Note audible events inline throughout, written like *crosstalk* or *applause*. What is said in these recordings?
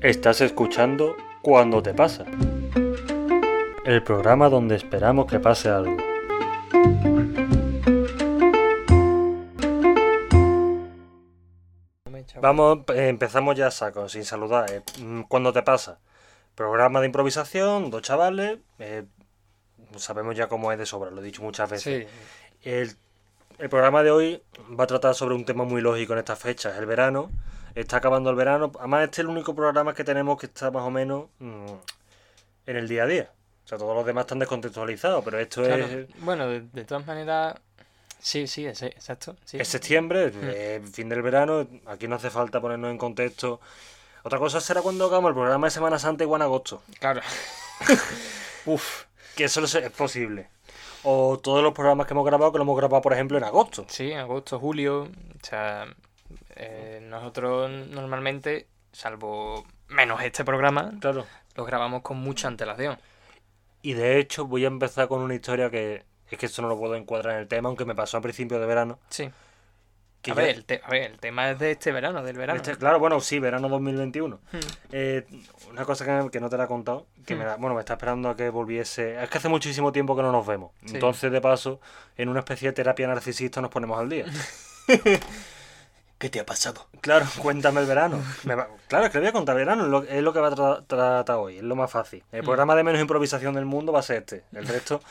Estás escuchando Cuando te pasa. El programa donde esperamos que pase algo. Vamos, empezamos ya a saco, sin saludar. eh. Mm, Cuando te pasa. Programa de improvisación, dos chavales. eh, sabemos ya cómo es de sobra, lo he dicho muchas veces. Sí, El, el programa de hoy va a tratar sobre un tema muy lógico en estas fechas, el verano. Está acabando el verano. Además, este es el único programa que tenemos que está más o menos mm, en el día a día. O sea, todos los demás están descontextualizados, pero esto claro. es, Bueno, de, de todas maneras, sí, sí, es, exacto. Sí. es septiembre, eh, fin del verano. Aquí no hace falta ponernos en contexto. Otra cosa será cuando hagamos el programa de Semana Santa igual en agosto. Claro. *laughs* *laughs* Uf, que eso es es posible. O todos los programas que hemos grabado, que lo hemos grabado, por ejemplo, en agosto. Sí, agosto, julio. O sea, eh, nosotros normalmente, salvo menos este programa, Claro. lo grabamos con mucha antelación. Y de hecho voy a empezar con una historia que es que esto no lo puedo encuadrar en el tema, aunque me pasó a principio de verano. Sí. Que A ver, el te- a ver, el tema es de este verano, del verano. este- claro, bueno, sí, verano 2021. Hmm. Eh, una cosa que, que no te la he contado, que me Hmm. la- bueno, me está esperando a que volviese. Es que hace muchísimo tiempo que no nos vemos. Sí. Entonces, de paso, en una especie de terapia narcisista nos ponemos al día. *laughs* ¿Qué te ha pasado? Claro, cuéntame el verano. *laughs* Me va- Claro, es que le voy a contar verano, es lo, que va a tra- tratar hoy, es lo más fácil. El Mm. programa de menos improvisación del mundo va a ser este. El resto. *laughs*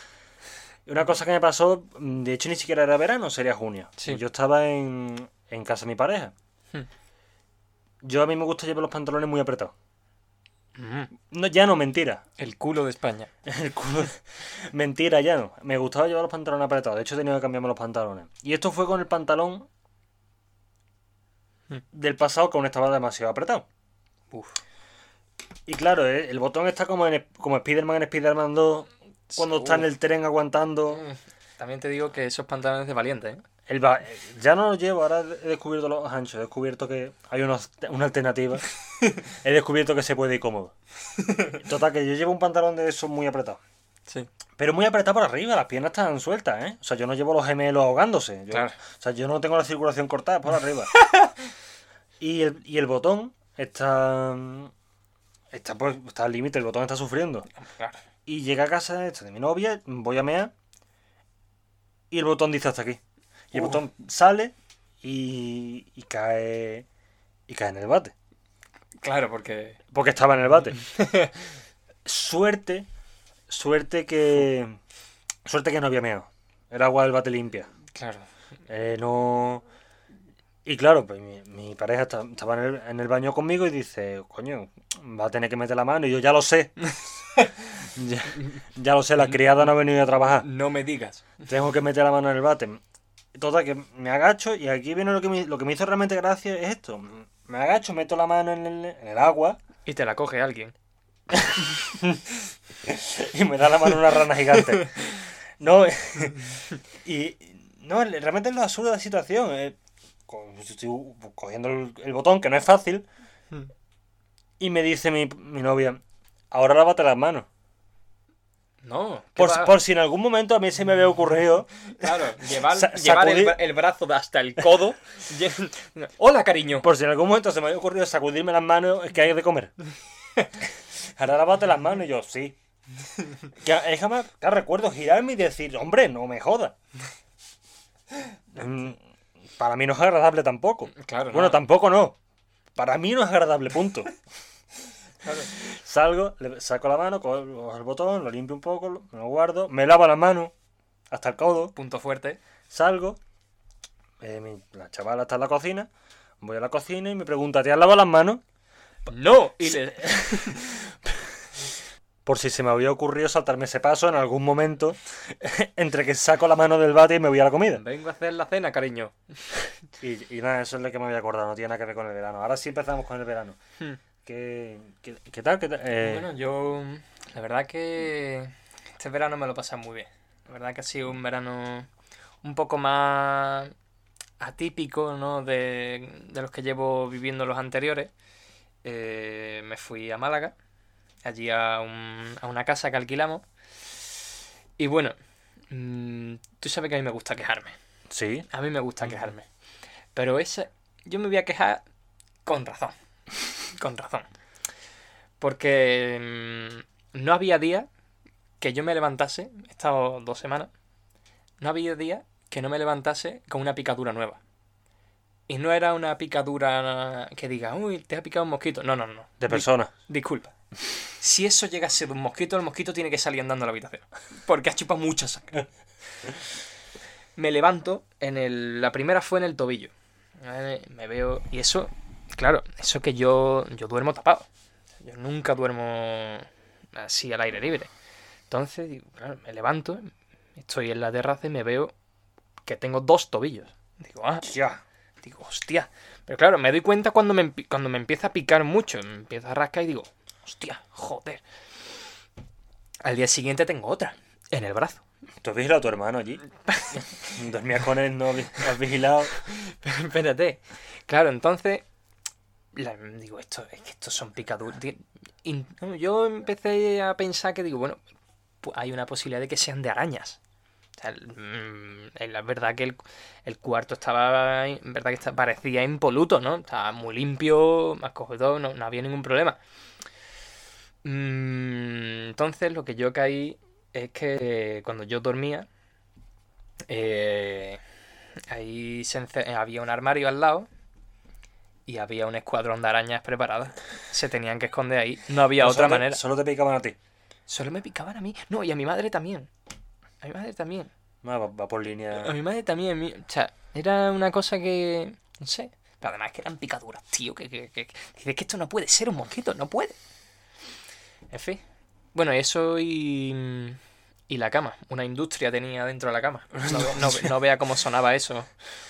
Una cosa que me pasó, mm, de hecho ni siquiera era verano, sería junio. Sí. Yo estaba en, en casa de mi pareja. Hmm. Yo a mí me gusta llevar los pantalones muy apretados. Ujú. No, ya no, mentira. El culo de España. *laughs* El culo- Mentira, ya no. Me gustaba llevar los pantalones apretados. De hecho, he tenido que cambiarme los pantalones. Y esto fue con el pantalón Hmm. del pasado que aún estaba demasiado apretado. Uf. Y claro, eh, el botón está como en como Spider-Man en Spider-Man 2, cuando está en el tren aguantando. Mm. También te digo que esos pantalones de valiente, ¿eh? El va- ya no los llevo, ahora he descubierto los anchos, he descubierto que hay unos- una alternativa. *laughs* he descubierto que se puede ir cómodo. Total, que yo llevo un pantalón de esos muy apretado. Sí. Pero muy apretado por arriba, las piernas están sueltas, ¿eh? O sea, yo no llevo los gemelos ahogándose. Yo- Claro. O sea, yo no tengo la circulación cortada por arriba. *laughs* y, el, y el botón está. Está, pues, está al límite, el botón está sufriendo. Claro. Y llega a casa de mi novia, voy a mear. Y el botón dice hasta aquí. Y el Uh. botón sale y, y cae. Y cae en el bate. Claro, porque. Porque estaba en el bate. *laughs* suerte. Suerte que. Suerte que no había meado. Era agua del bate limpia. Claro. Eh, no. Y claro, pues mi, mi pareja está- estaba en el, en el baño conmigo y dice, coño, va a tener que meter la mano. Y yo ya lo sé. *laughs* ya, ya lo sé, la criada no ha venido a trabajar. No me digas. Tengo que meter la mano en el bate. Total, que me agacho y aquí viene lo que me, lo que me hizo realmente gracia es esto. Me agacho, meto la mano en el, en el agua Y te la coge alguien. *laughs* y me da la mano una rana gigante. No, *laughs* y no, realmente es lo absurdo de la situación. Estoy cogiendo el, el botón, que no es fácil, y me dice mi, mi novia, ahora lávate las manos. No. ¿qué Por, si en algún momento a mí se me había ocurrido, *laughs* Claro, llevar, llevar el, brazo hasta el codo. *laughs* Hola, cariño. por si en algún momento se me había ocurrido sacudirme las manos, es que hay de comer. *laughs* ahora lávate las manos, y yo, sí. Que es jamás, que recuerdo girarme y decir, hombre, no me jodas. Mm, Para mí no es agradable tampoco. Claro, Bueno, no. tampoco no. Para mí no es agradable, punto. *laughs* Claro. Salgo, le saco la mano, cojo el botón, lo limpio un poco, lo- me lo guardo, me lavo las manos hasta el codo, Punto fuerte. salgo, eh, mi- la chavala está en la cocina, voy a la cocina y me pregunta, ¿te has lavado las manos? No. Y le... *laughs* Por si se me había ocurrido saltarme ese paso en algún momento *laughs* entre que saco la mano del bate y me voy a la comida. Vengo a hacer la cena, cariño. Y, y nada, eso es lo que me había acordado, no tiene nada que ver con el verano. Ahora sí empezamos con el verano. Hmm. ¿Qué, qué, qué tal? ¿Qué tal? Eh, Bueno, yo. La verdad que. Este verano me lo pasé muy bien. La verdad que ha sido un verano un poco más atípico, ¿no? De, de los que llevo viviendo los anteriores. Eh, me fui a Málaga, allí a, un- a una casa que alquilamos. Y bueno, mm, tú sabes que a mí me gusta quejarme. sí. A mí me gusta quejarme. Pero ese, yo me voy a quejar con razón. *laughs* con razón. Porque mm, no había día que yo me levantase, he estado dos semanas, no había día que no me levantase con una picadura nueva. Y no era una picadura que diga, uy, te ha picado un mosquito. No, no, no. De persona. disculpa. Si eso llega a ser un mosquito, el mosquito tiene que salir andando a la habitación. *laughs* Porque ha chupado mucha sangre. Me levanto, en el, la primera fue en el tobillo. Me veo. Y eso, claro, eso que yo, yo duermo tapado. Yo nunca duermo así al aire libre. Entonces, digo, claro, me levanto, estoy en la terraza y me veo que tengo dos tobillos. Digo, ah, Ya. Digo, hostia. Pero claro, me doy cuenta cuando me, cuando me empieza a picar mucho. Me empieza a rascar y digo, hostia, joder. Al día siguiente tengo otra. En el brazo. ¿Tú has vigilado a tu hermano allí? *laughs* Dormías con él, no has vigilado. *laughs* Espérate. Claro, entonces. la- digo, esto, es que estos son picaduras. Yo empecé a pensar que digo, bueno, pu- hay una posibilidad de que sean de arañas. O sea, mm, es la verdad que el, el cuarto estaba. En verdad que parecía impoluto, ¿no? Estaba muy limpio, más acogedor, no, no había ningún problema. Mm, entonces, lo que yo caí es que cuando yo dormía. eh, Ahí se había un armario al lado y había un escuadrón de arañas preparadas. Se tenían que esconder ahí. No había No, otra te- manera. Solo te picaban a ti. Solo me picaban a mí. No, y a mi madre también. A mi madre también. Va, va por línea. A mi madre también. mi- O sea, era una cosa que... No sé. Pero además que eran picaduras, tío. Que, que, que- que- que esto no puede ser un mosquito. No puede. En fin. Bueno, eso y... Y la cama. Una industria tenía dentro de la cama. No, ve- no ve- no vea cómo sonaba eso.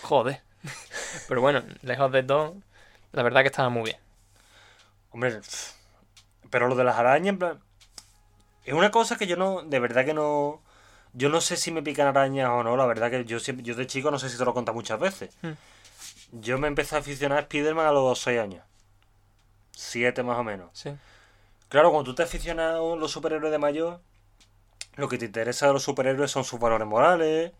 Joder. Pero bueno, lejos de todo, la verdad que estaba muy bien. Hombre, pero lo de las arañas, en plan, es una cosa que yo no, de verdad que no, yo no sé si me pican arañas o no, la verdad que yo siempre, yo de chico no sé si te lo he contado muchas veces. Hmm. Yo me empecé a aficionar a Spiderman a los 6 años. 7 más o menos. Sí. Claro, cuando tú te aficionas a los superhéroes de mayor, lo que te interesa de los superhéroes son sus valores morales,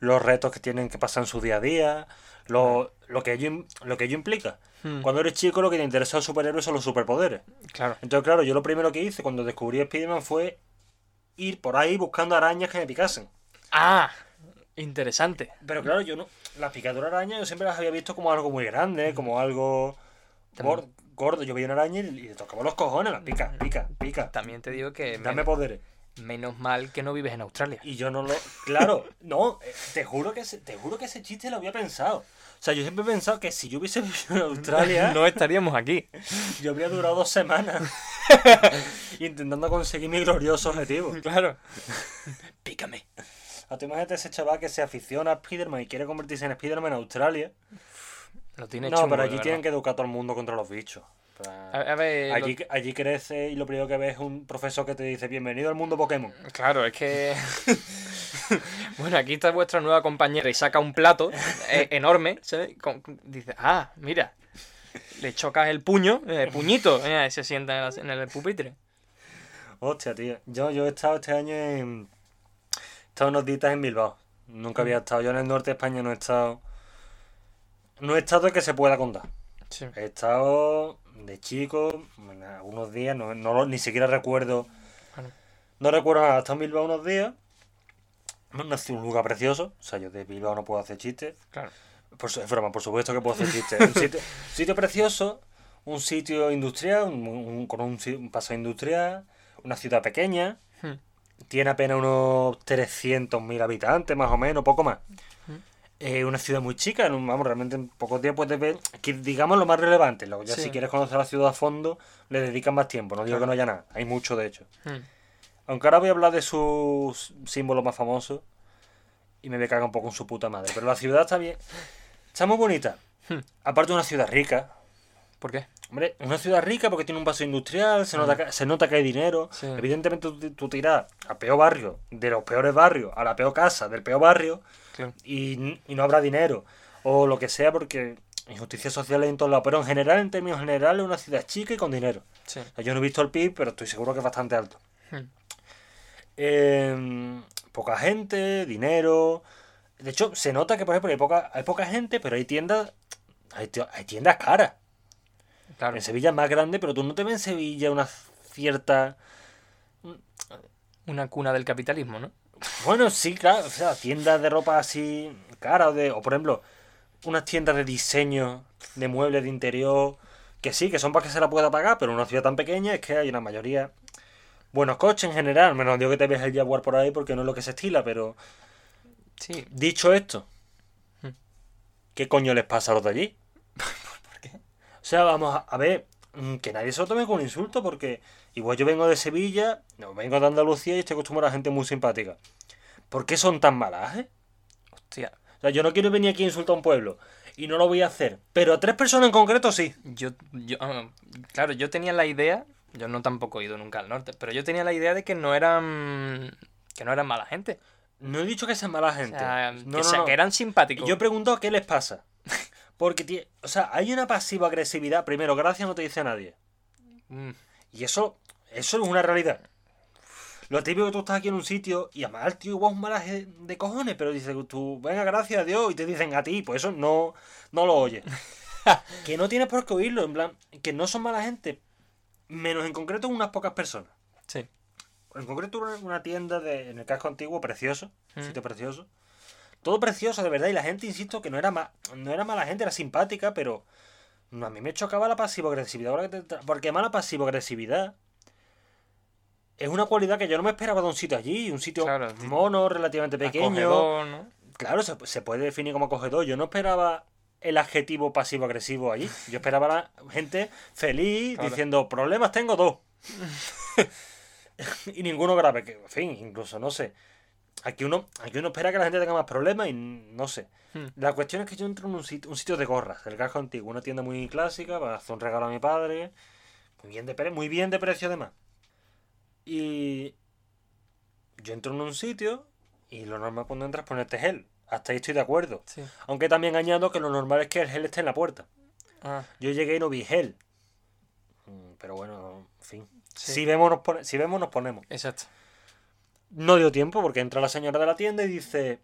los retos que tienen que pasar en su día a día, lo, lo, que, ello, lo que ello implica. Hmm, Cuando eres chico lo que te interesa de los superhéroes son los superpoderes. Claro. Entonces, claro, yo lo primero que hice cuando descubrí Spiderman fue ir por ahí buscando arañas que me picasen. Ah, interesante. Pero claro, yo no. Las picaduras de araña yo siempre las había visto como algo muy grande, como algo gor- gordo. Yo veía una araña y le tocaba los cojones, la pica, pica, pica. También te digo que Dame men- poderes. menos mal que no vives en Australia. Y yo no lo. Claro, no, eh, te juro que ese, te juro que ese chiste lo había pensado. O sea, yo siempre he pensado que si yo hubiese *laughs* vivido en Australia, no estaríamos aquí. yo habría durado dos semanas *laughs* intentando conseguir mi glorioso objetivo. Claro. Pícame. A tu imagínate ese chaval que se aficiona a Spiderman y quiere convertirse en Spiderman en Australia. Lo tiene No, pero allí tienen que educar a todo el mundo contra los bichos. En plan, A, a ver, lo- Allí, allí crece y lo primero que ves es un profesor que te dice bienvenido al mundo Pokémon. Claro, es que. *laughs* bueno, aquí está vuestra nueva compañera y saca un plato eh, *laughs* enorme. ¿sabes? Con- con- dice, ah, mira. Le chocas el puño, eh, puñito, eh, y se sienta en, el pupitre. Hostia, tío. Yo, yo he estado este año en. He estado unos días en Bilbao. Nunca había estado. Yo en el norte de España no he estado. No he estado que se pueda contar. Sí. He estado de chico, algunos días, no, no ni siquiera recuerdo. Bueno. No recuerdo nada, he estado en Bilbao unos días. No, es un lugar precioso, o sea, yo de Bilbao no puedo hacer chistes. Claro. Por, su- es broma, por supuesto que puedo hacer chistes. *laughs* Un sitio, sitio precioso, un sitio industrial, un- un- con un, un paso industrial, una ciudad pequeña. Hmm. Tiene apenas unos 300.000 habitantes, más o menos, poco más. Hmm. Eh, una ciudad muy chica, en un- vamos, realmente en pocos días puedes ver, que digamos lo más relevante. Luego ya Sí. si quieres conocer la ciudad a fondo, le dedican más tiempo. No digo Claro. que no haya nada, hay mucho de hecho. Hmm. Aunque ahora voy a hablar de sus símbolos más famosos y me voy a cagar un poco en su puta madre. Pero la ciudad está bien. Está muy bonita. Hmm. Aparte de una ciudad rica. ¿Por qué? Hombre, una ciudad rica porque tiene un paso industrial, se nota que, se nota que hay dinero. Sí. Evidentemente tú, tú tiras al peor barrio, de los peores barrios, a la peor casa, del peor barrio, Claro. y, y no habrá dinero. O lo que sea porque injusticias sociales en todos lados. Pero en general, en términos generales, es una ciudad chica y con dinero. Sí. Yo no he visto el PIB, pero estoy seguro que es bastante alto. Hmm. Eh, poca gente, dinero. De hecho, se nota que, por ejemplo, hay poca, hay poca gente, pero hay tiendas hay, tiendas caras. Claro. En Sevilla es más grande, pero tú no te ves en Sevilla una cierta... Una cuna del capitalismo, ¿no? Bueno, sí, claro. O sea, tiendas de ropa así cara o de... O por ejemplo, unas tiendas de diseño, de muebles de interior, que sí, que son para que se la pueda pagar, pero en una ciudad tan pequeña es que hay una mayoría... Buenos coches en general, menos digo que te ves el Jaguar por ahí porque no es lo que se estila, pero Sí. dicho esto, Hmm. ¿qué coño les pasa a los de allí? *laughs* ¿Por qué? O sea, vamos a, a ver, mm, que nadie se lo tome con insulto, porque igual yo vengo de Sevilla, no, vengo de Andalucía y estoy acostumbrado a gente muy simpática. ¿Por qué son tan malas, eh? Hostia. O sea, yo no quiero venir aquí a insultar a un pueblo, y no lo voy a hacer, pero a tres personas en concreto sí. Yo, yo, ah, claro, yo tenía la idea, yo no tampoco he ido nunca al norte, pero yo tenía la idea de que no eran, que no eran mala gente. No he dicho que sean mala O gente. sea, no, que, no, sea- no. que eran simpáticos. Yo he preguntado qué les pasa. *laughs* Porque, o sea, hay una pasiva agresividad. Primero, gracias no te dice nadie. Mm, Y eso, eso es una realidad. Lo típico que tú estás aquí en un sitio y además el tío igual es un malaje de cojones, pero dice tú, venga, gracias a Dios, y te dicen a ti, pues eso no, no lo oyes. *laughs* que no tienes por qué oírlo, en plan, que no son mala gente, menos en concreto unas pocas personas. sí. En concreto una, una tienda de, en el casco antiguo, precioso, un Mm. sitio precioso. Todo precioso, de verdad, y la gente, insisto, que no era, ma- no era mala gente, era simpática, pero no, a mí me chocaba la pasivo-agresividad. Porque además la pasivo-agresividad es una cualidad que yo no me esperaba de un sitio allí, un sitio Claro, mono, relativamente pequeño. Acogedor, ¿no? Claro, se, se puede definir como acogedor. Yo no esperaba el adjetivo pasivo-agresivo allí. Yo esperaba la gente feliz Claro. diciendo, problemas tengo dos. *laughs* y ninguno grave, que en fin, incluso no sé. Aquí uno, aquí uno espera que la gente tenga más problemas y no sé. Hmm. La cuestión es que yo entro en un sitio, un sitio de gorras, el casco antiguo, una tienda muy clásica, para hacer un regalo a mi padre, muy bien de, pre- muy bien de precio además. Y yo entro en un sitio y lo normal cuando entras es ponerte gel. Hasta ahí estoy de acuerdo. Sí. Aunque también añado que lo normal es que el gel esté en la puerta. Ah, Yo llegué y no vi gel. Mm, Pero bueno, en fin. Sí. Si, vemos, nos pone- si vemos, nos ponemos. exacto. No dio tiempo porque entra la señora de la tienda y dice: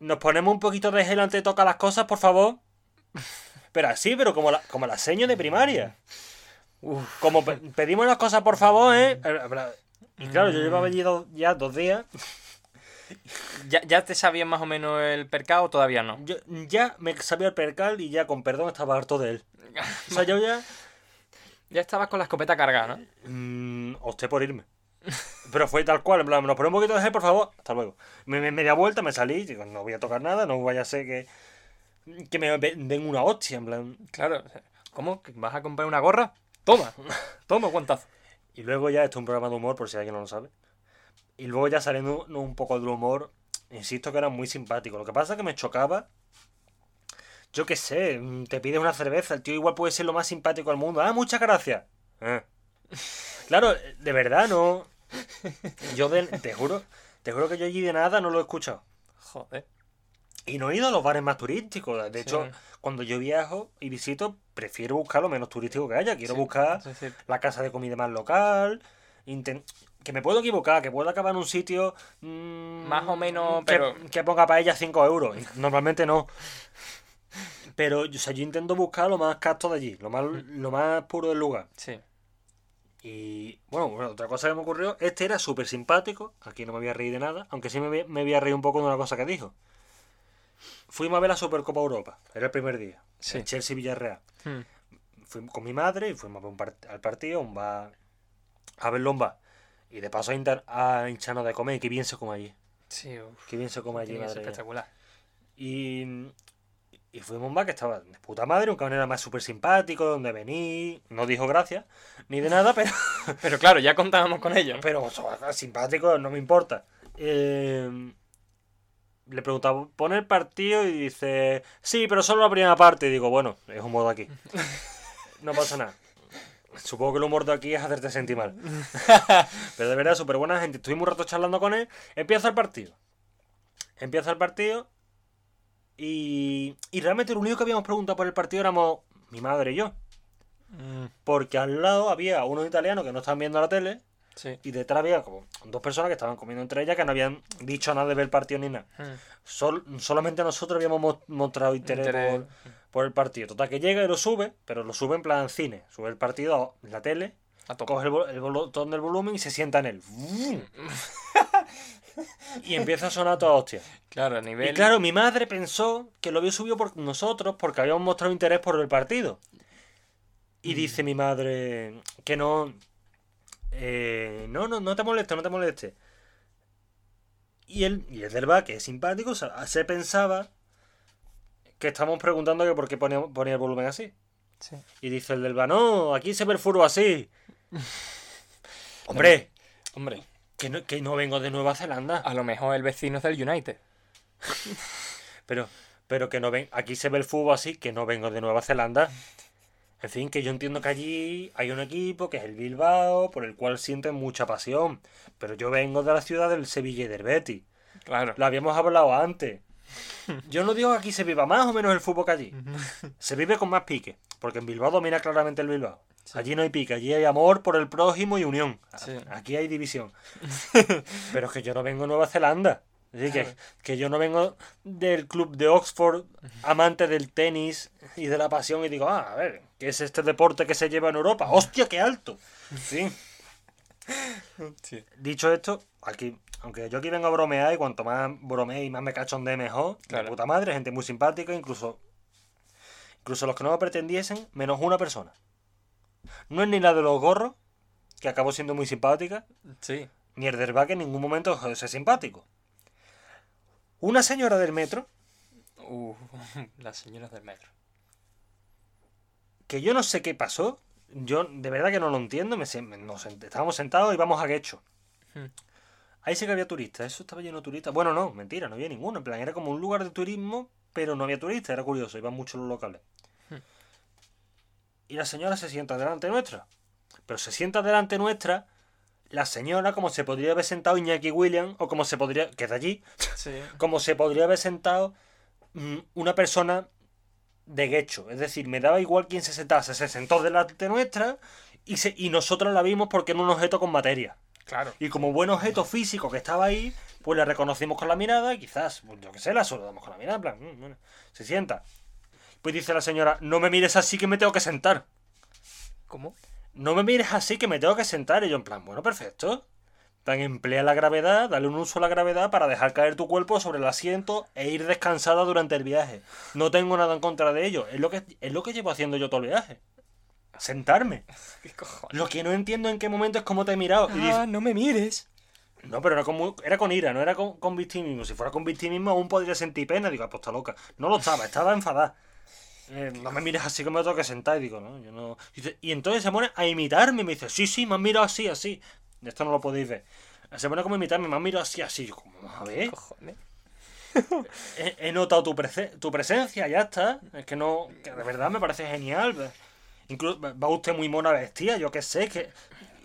Nos ponemos un poquito de gel antes de tocar las cosas, por favor. *laughs* Pero así, pero como la, como la seño de primaria. Uf, Como pe- pedimos las cosas, por favor, ¿eh? Y claro, yo llevaba allí dos- ya dos días. *laughs* ¿Ya, ¿Ya te sabías más o menos el percado o todavía no? Yo ya me sabía el percal y ya con perdón estaba harto de él. O sea, yo ya. *laughs* Ya estabas con la escopeta cargada, ¿no? Mm, opté por irme. Pero fue tal cual, en plan, nos ponemos un poquito de gel, por favor. Hasta luego. Me, me, media vuelta, me salí, digo, no voy a tocar nada, no vaya a ser que. Que me den una hostia, en plan. Claro. ¿Cómo? ¿Que ¿Vas a comprar una gorra? Toma. *laughs* Toma, guantazo. Y luego ya, esto es un programa de humor, por si alguien no lo sabe. Y luego ya saliendo un- poco del humor, insisto que era muy simpático. Lo que pasa es que me chocaba. Yo qué sé, mm, te pides una cerveza, el tío igual puede ser lo más simpático del mundo. Ah, muchas gracias. Ah. Claro, de verdad, no. Yo de- te juro, te juro que yo allí de nada no lo he escuchado. Joder. Y no he ido a los bares más turísticos. De hecho, Sí. cuando yo viajo y visito, prefiero buscar lo menos turístico que haya. Quiero Sí, buscar la casa de comida más local. Que me puedo equivocar, que puedo acabar en un sitio. mm, Más o menos, pero- Que, ponga para ella 5 euros. Normalmente no. Pero o sea, yo intento buscar lo más casto de allí, lo más, lo más puro del lugar. Sí. Y bueno, bueno, otra cosa que me ocurrió, este era súper simpático, aquí no me voy a reír de nada, aunque sí me me voy a reír un poco de una cosa que dijo. Fuimos a ver la Supercopa Europa, era el primer día, Sí. el Chelsea Villarreal. Hmm. Fui con mi madre y fuimos a ver un part- al partido, un bar, a verlo un bar. Y de paso a, inter- a hincharnos de comer, y qué bien se come allí, Sí, uf. qué bien se come allí, que madre espectacular. Y, y fuimos a un bar que estaba de puta madre, un cabrón era más súper simpático, donde vení, no dijo gracias, ni de nada, pero... *laughs* Pero claro, ya contábamos con ello. ¿no? Pero o sea, simpático, no me importa. Eh, le preguntaba, ¿pone el partido? Y dice, sí, pero solo la primera parte. Y digo, bueno, es un modo aquí. *laughs* No pasa nada. Supongo que el humor de aquí es hacerte sentir mal. *laughs* Pero de verdad, súper buena gente. Estuvimos un rato charlando con él. Empieza el partido. Empieza el partido. Y, y realmente lo único que habíamos preguntado por el partido éramos mi madre y yo. Mm, Porque al lado había unos italianos que no estaban viendo la tele. Sí. Y detrás había como dos personas que estaban comiendo entre ellas que no habían dicho nada de ver el partido ni nada. Hmm. Sol- solamente nosotros habíamos mo- mostrado interés, Interés. Por, por el partido. Total, que llega y lo sube, pero lo sube en plan cine. Sube el partido en la tele, A coge el, botón del volumen y se sienta en él. *laughs* Y empieza a sonar toda hostia. Claro, a nivel. Y claro, mi madre pensó que lo había subido por nosotros porque habíamos mostrado interés por el partido. Y dice mi madre que no. Eh, no, no, no te moleste, no te moleste. Y él, y el del que es simpático, se, se pensaba que estábamos preguntando que por qué ponía, ponía el volumen así. Sí. Y dice el del no, aquí se ve el furbo así. *laughs* Hombre, Hombre, que no, que no vengo de Nueva Zelanda. a lo mejor el vecino es del United. *laughs* Pero, pero que no ven, aquí se ve el fútbol así, que no vengo de Nueva Zelanda. En fin, que yo entiendo que allí hay un equipo que es el Bilbao, por el cual sienten mucha pasión. Pero yo vengo de la ciudad del Sevilla y del Betis. Claro. Lo habíamos hablado antes. Yo no digo que aquí se viva más o menos el fútbol que allí. Se vive con más pique, porque en Bilbao domina claramente el Bilbao. Allí no hay pique, allí hay amor por el prójimo y unión. Sí. Aquí hay división. *laughs* Pero es que yo no vengo de Nueva Zelanda. Es decir, que, que yo no vengo del club de Oxford, amante del tenis y de la pasión, y digo, ah, a ver, ¿qué es este deporte que se lleva en Europa? ¡Hostia, qué alto! Sí. Sí. Dicho esto, aquí, aunque yo aquí vengo a bromear y cuanto más bromee y más me cachondee mejor, Claro. de puta madre, gente muy simpática, incluso incluso los que no me pretendiesen, menos una persona. No es ni la de los gorros, que acabó siendo muy simpática, Sí. ni el del bar, que en ningún momento ser simpático. Una señora del metro, Uh, *laughs* las señoras del metro. que yo no sé qué pasó, yo de verdad que no lo entiendo, me, se- me- nos sent- estábamos sentados y vamos a Guecho. Hmm. Ahí sí que había turistas, eso estaba lleno de turistas. Bueno, no, mentira, no había ninguno. En plan, era como un lugar de turismo, pero no había turistas, era curioso, iban muchos los locales. Hmm. Y la señora se sienta delante nuestra. Pero se sienta delante nuestra la señora como se podría haber sentado Iñaki William, o como se podría, que es de allí, Sí. *laughs* como se podría haber sentado mm, una persona de Guecho. Es decir, me daba igual quién se sentase. Se sentó delante nuestra y, se, y nosotros la vimos porque era un objeto con materia. Claro. Y como buen objeto físico que estaba ahí, pues la reconocimos con la mirada y quizás, pues, yo qué sé, la saludamos con la mirada. En plan, mm, bueno, se sienta. Pues dice la señora, no me mires así que me tengo que sentar. ¿Cómo? No me mires así que me tengo que sentar. Y yo en plan, bueno, perfecto. Tan emplea la gravedad, dale un uso a la gravedad para dejar caer tu cuerpo sobre el asiento e ir descansada durante el viaje. No tengo nada en contra de ello. Es lo que, es lo que llevo haciendo yo todo el viaje. Sentarme. *laughs* ¿Qué cojones? Lo que no entiendo en qué momento es cómo te he mirado. Y dices, Ah, no me mires. no, pero era con, era con ira, no era con, con victimismo. Si fuera con victimismo aún podría sentir pena. Digo, ah, pues está loca. No lo estaba, estaba enfadada. Eh, no me mires así que me tengo que sentar. Y digo, no, yo no. Y, dice- y entonces se pone a imitarme y me dice, sí, sí, me has mirado así, así. Esto no lo podéis ver. Se pone como a imitarme, me has mirado así, así. Yo, como, a ver, Cojones. *laughs* he, he notado tu, prese- tu presencia, ya está. Es que no, que de verdad me parece genial. Incluso va usted muy mona vestida, yo qué sé, que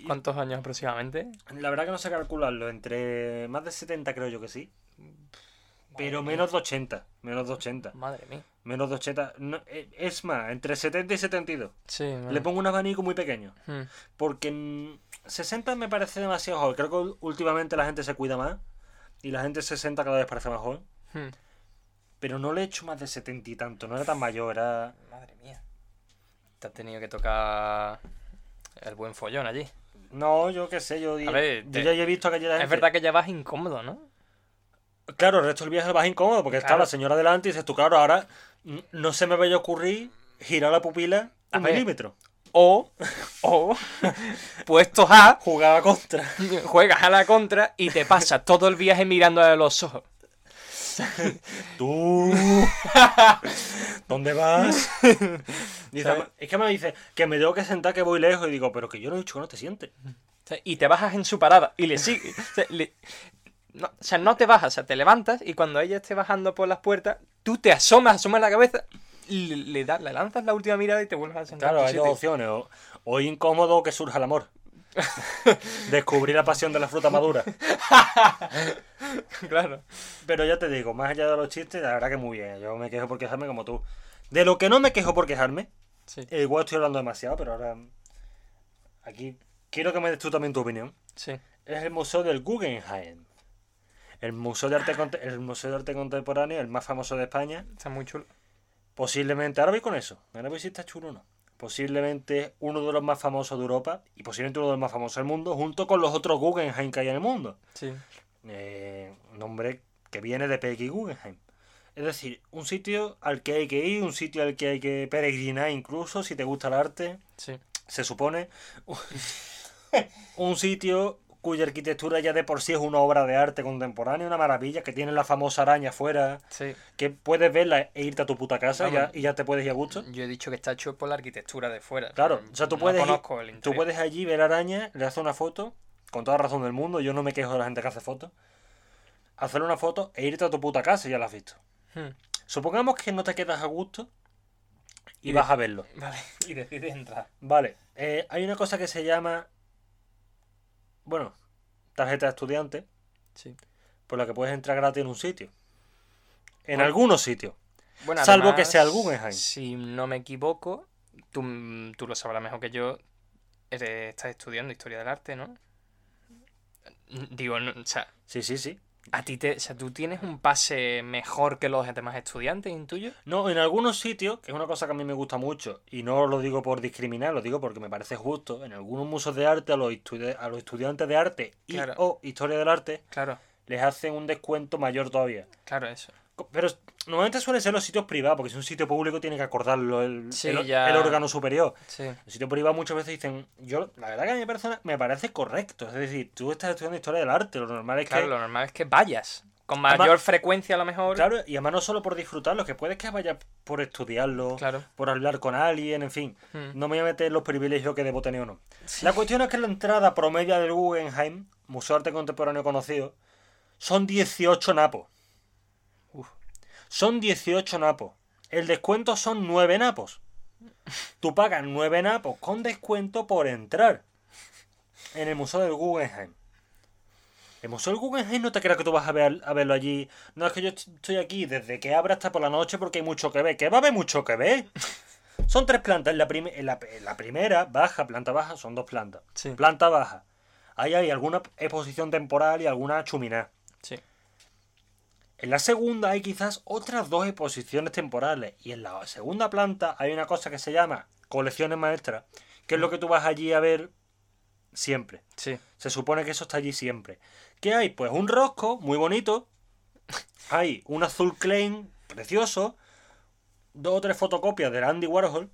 ¿Cuántos años aproximadamente? La verdad que no sé calcularlo, entre más de 70 creo yo que sí. Pero menos de 80, menos de 80, Madre mía. Menos de 80. no, eh, es más, entre 70 y 72. Sí, Le pongo un abanico muy pequeño. Hmm. Porque en 60 me parece demasiado joven. Creo que últimamente la gente se cuida más. Y la gente 60 cada vez parece más joven. Hmm. Pero no le he hecho más de 70 y tanto. No era tan mayor, era... Madre mía. Te has tenido que tocar el buen follón allí. No, yo qué sé, yo, A ver, yo te- ya he visto que la Es gente... verdad que ya vas incómodo, ¿no? Claro, el resto del viaje vas incómodo porque está la señora delante y dices tú, claro, ahora no se me vaya a ocurrir girar la pupila A un ver. milímetro. O, o, *laughs* puestos a, Jugaba contra. juegas a la contra y te pasas todo el viaje mirando a los ojos. *laughs* Tú. *laughs* ¿Dónde vas? Es que me dice que me tengo que sentar que voy lejos y digo, pero que yo no he dicho que no te sientes. Y te bajas en su parada y le sigues. O sea, le- no, o sea, no te bajas, o sea, te levantas y cuando ella esté bajando por las puertas, tú te asomas, asomas la cabeza, y le, le das- le lanzas la última mirada y te vuelves a sentar. Claro, hay dos opciones. O, o incómodo que surja el amor. *laughs* Descubrir la pasión de la fruta madura. *laughs* claro. Pero ya te digo, más allá de los chistes, la verdad que muy bien. Yo me quejo por quejarme como tú. De lo que no me quejo por quejarme, Sí, eh, igual estoy hablando demasiado, pero ahora. Aquí quiero que me des tú también tu opinión. sí. Es el Museo del Guggenheim. El Museo de Arte, el Museo de Arte Contemporáneo, el más famoso de España. Está muy chulo. Posiblemente, ahora voy con eso. Ahora voy si está chulo o no. Posiblemente uno de los más famosos de Europa y posiblemente uno de los más famosos del mundo, junto con los otros Guggenheim que hay en el mundo. Sí. Eh, nombre que viene de Peggy Guggenheim. Es decir, un sitio al que hay que ir, un sitio al que hay que peregrinar incluso si te gusta el arte. Sí. Se supone. *laughs* un sitio cuya arquitectura ya de por sí es una obra de arte contemporánea, una maravilla, que tiene la famosa araña afuera, Sí. que puedes verla e irte a tu puta casa y ya, y ya te puedes ir a gusto. Yo he dicho que está hecho por la arquitectura de fuera. Claro, o sea, tú puedes, No ir- conozco el tú puedes allí ver araña, le haces una foto, con toda razón del mundo, yo no me quejo de la gente que hace fotos, hacer una foto e irte a tu puta casa y ya la has visto. Hmm. Supongamos que no te quedas a gusto y Y vas a verlo. *laughs* Vale. Y decides entrar. Vale, eh, hay una cosa que se llama, bueno, tarjeta de estudiante, Sí. por la que puedes entrar gratis en un sitio. En Bueno. algunos sitios. Bueno, Salvo que sea el Guggenheim. Si no me equivoco, tú, tú lo sabrás mejor que yo. Eres, estás estudiando historia del arte, ¿no? Digo, no, o sea, Sí, sí, sí. A ti te, o sea, tú tienes un pase mejor que los demás estudiantes, intuyo. No, en algunos sitios, que es una cosa que a mí me gusta mucho, y no lo digo por discriminar, lo digo porque me parece justo, en algunos museos de arte a los, estudi- a los estudiantes de arte y Claro. o historia del arte Claro, les hacen un descuento mayor todavía. claro, eso. Pero normalmente suelen ser los sitios privados, porque si es un sitio público tiene que acordarlo el, Sí, el- ya. el órgano superior. Sí. En sitio privado muchas veces dicen, yo, la verdad que a mí me parece, me parece correcto. Es decir, tú estás estudiando historia del arte, lo normal es Claro, que... lo normal es que vayas. Con Además- mayor frecuencia, a lo mejor. Claro, y además no solo por disfrutarlo, que puedes que vayas por estudiarlo, Claro. por hablar con alguien, en fin. Hmm. No me voy a meter en los privilegios que debo tener o no. Sí. La cuestión es que la entrada promedia del Guggenheim, Museo de Arte Contemporáneo conocido, son 18 napos. Son 18 napos. El descuento son 9 napos. Tú pagas 9 napos con descuento por entrar en el Museo del Guggenheim. El Museo del Guggenheim no te creas que tú vas a, ver, a verlo allí. No, es que yo estoy aquí desde que abre hasta por la noche porque hay mucho que ver. ¿Qué va a haber mucho que ver? Son tres plantas. En la, prim- en la- en la primera, baja, planta baja, son dos plantas. Sí. Planta baja. Ahí hay alguna exposición temporal y alguna chuminada. Sí. En la segunda hay quizás otras dos exposiciones temporales. Y en la segunda planta hay una cosa que se llama colecciones maestras, que es lo que tú vas allí a ver siempre. Sí. Se supone que eso está allí siempre. ¿Qué hay? Pues un rosco muy bonito. Hay un azul Klein precioso. Dos o tres fotocopias de Andy Warhol.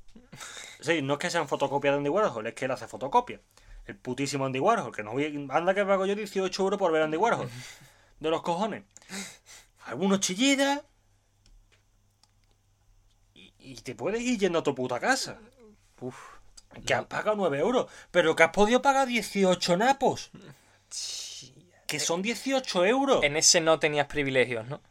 Sí, no es que sean fotocopias de Andy Warhol, es que él hace fotocopias. El putísimo Andy Warhol, que no voy- anda que pago yo 18 euros por ver Andy Warhol. *laughs* De los cojones. Algunos chillidas. Y, y te puedes ir yendo a tu puta casa. Uf. Que has pagado 9 euros. Pero que has podido pagar 18 napos. Que son 18 euros. En ese no tenías privilegios, ¿no?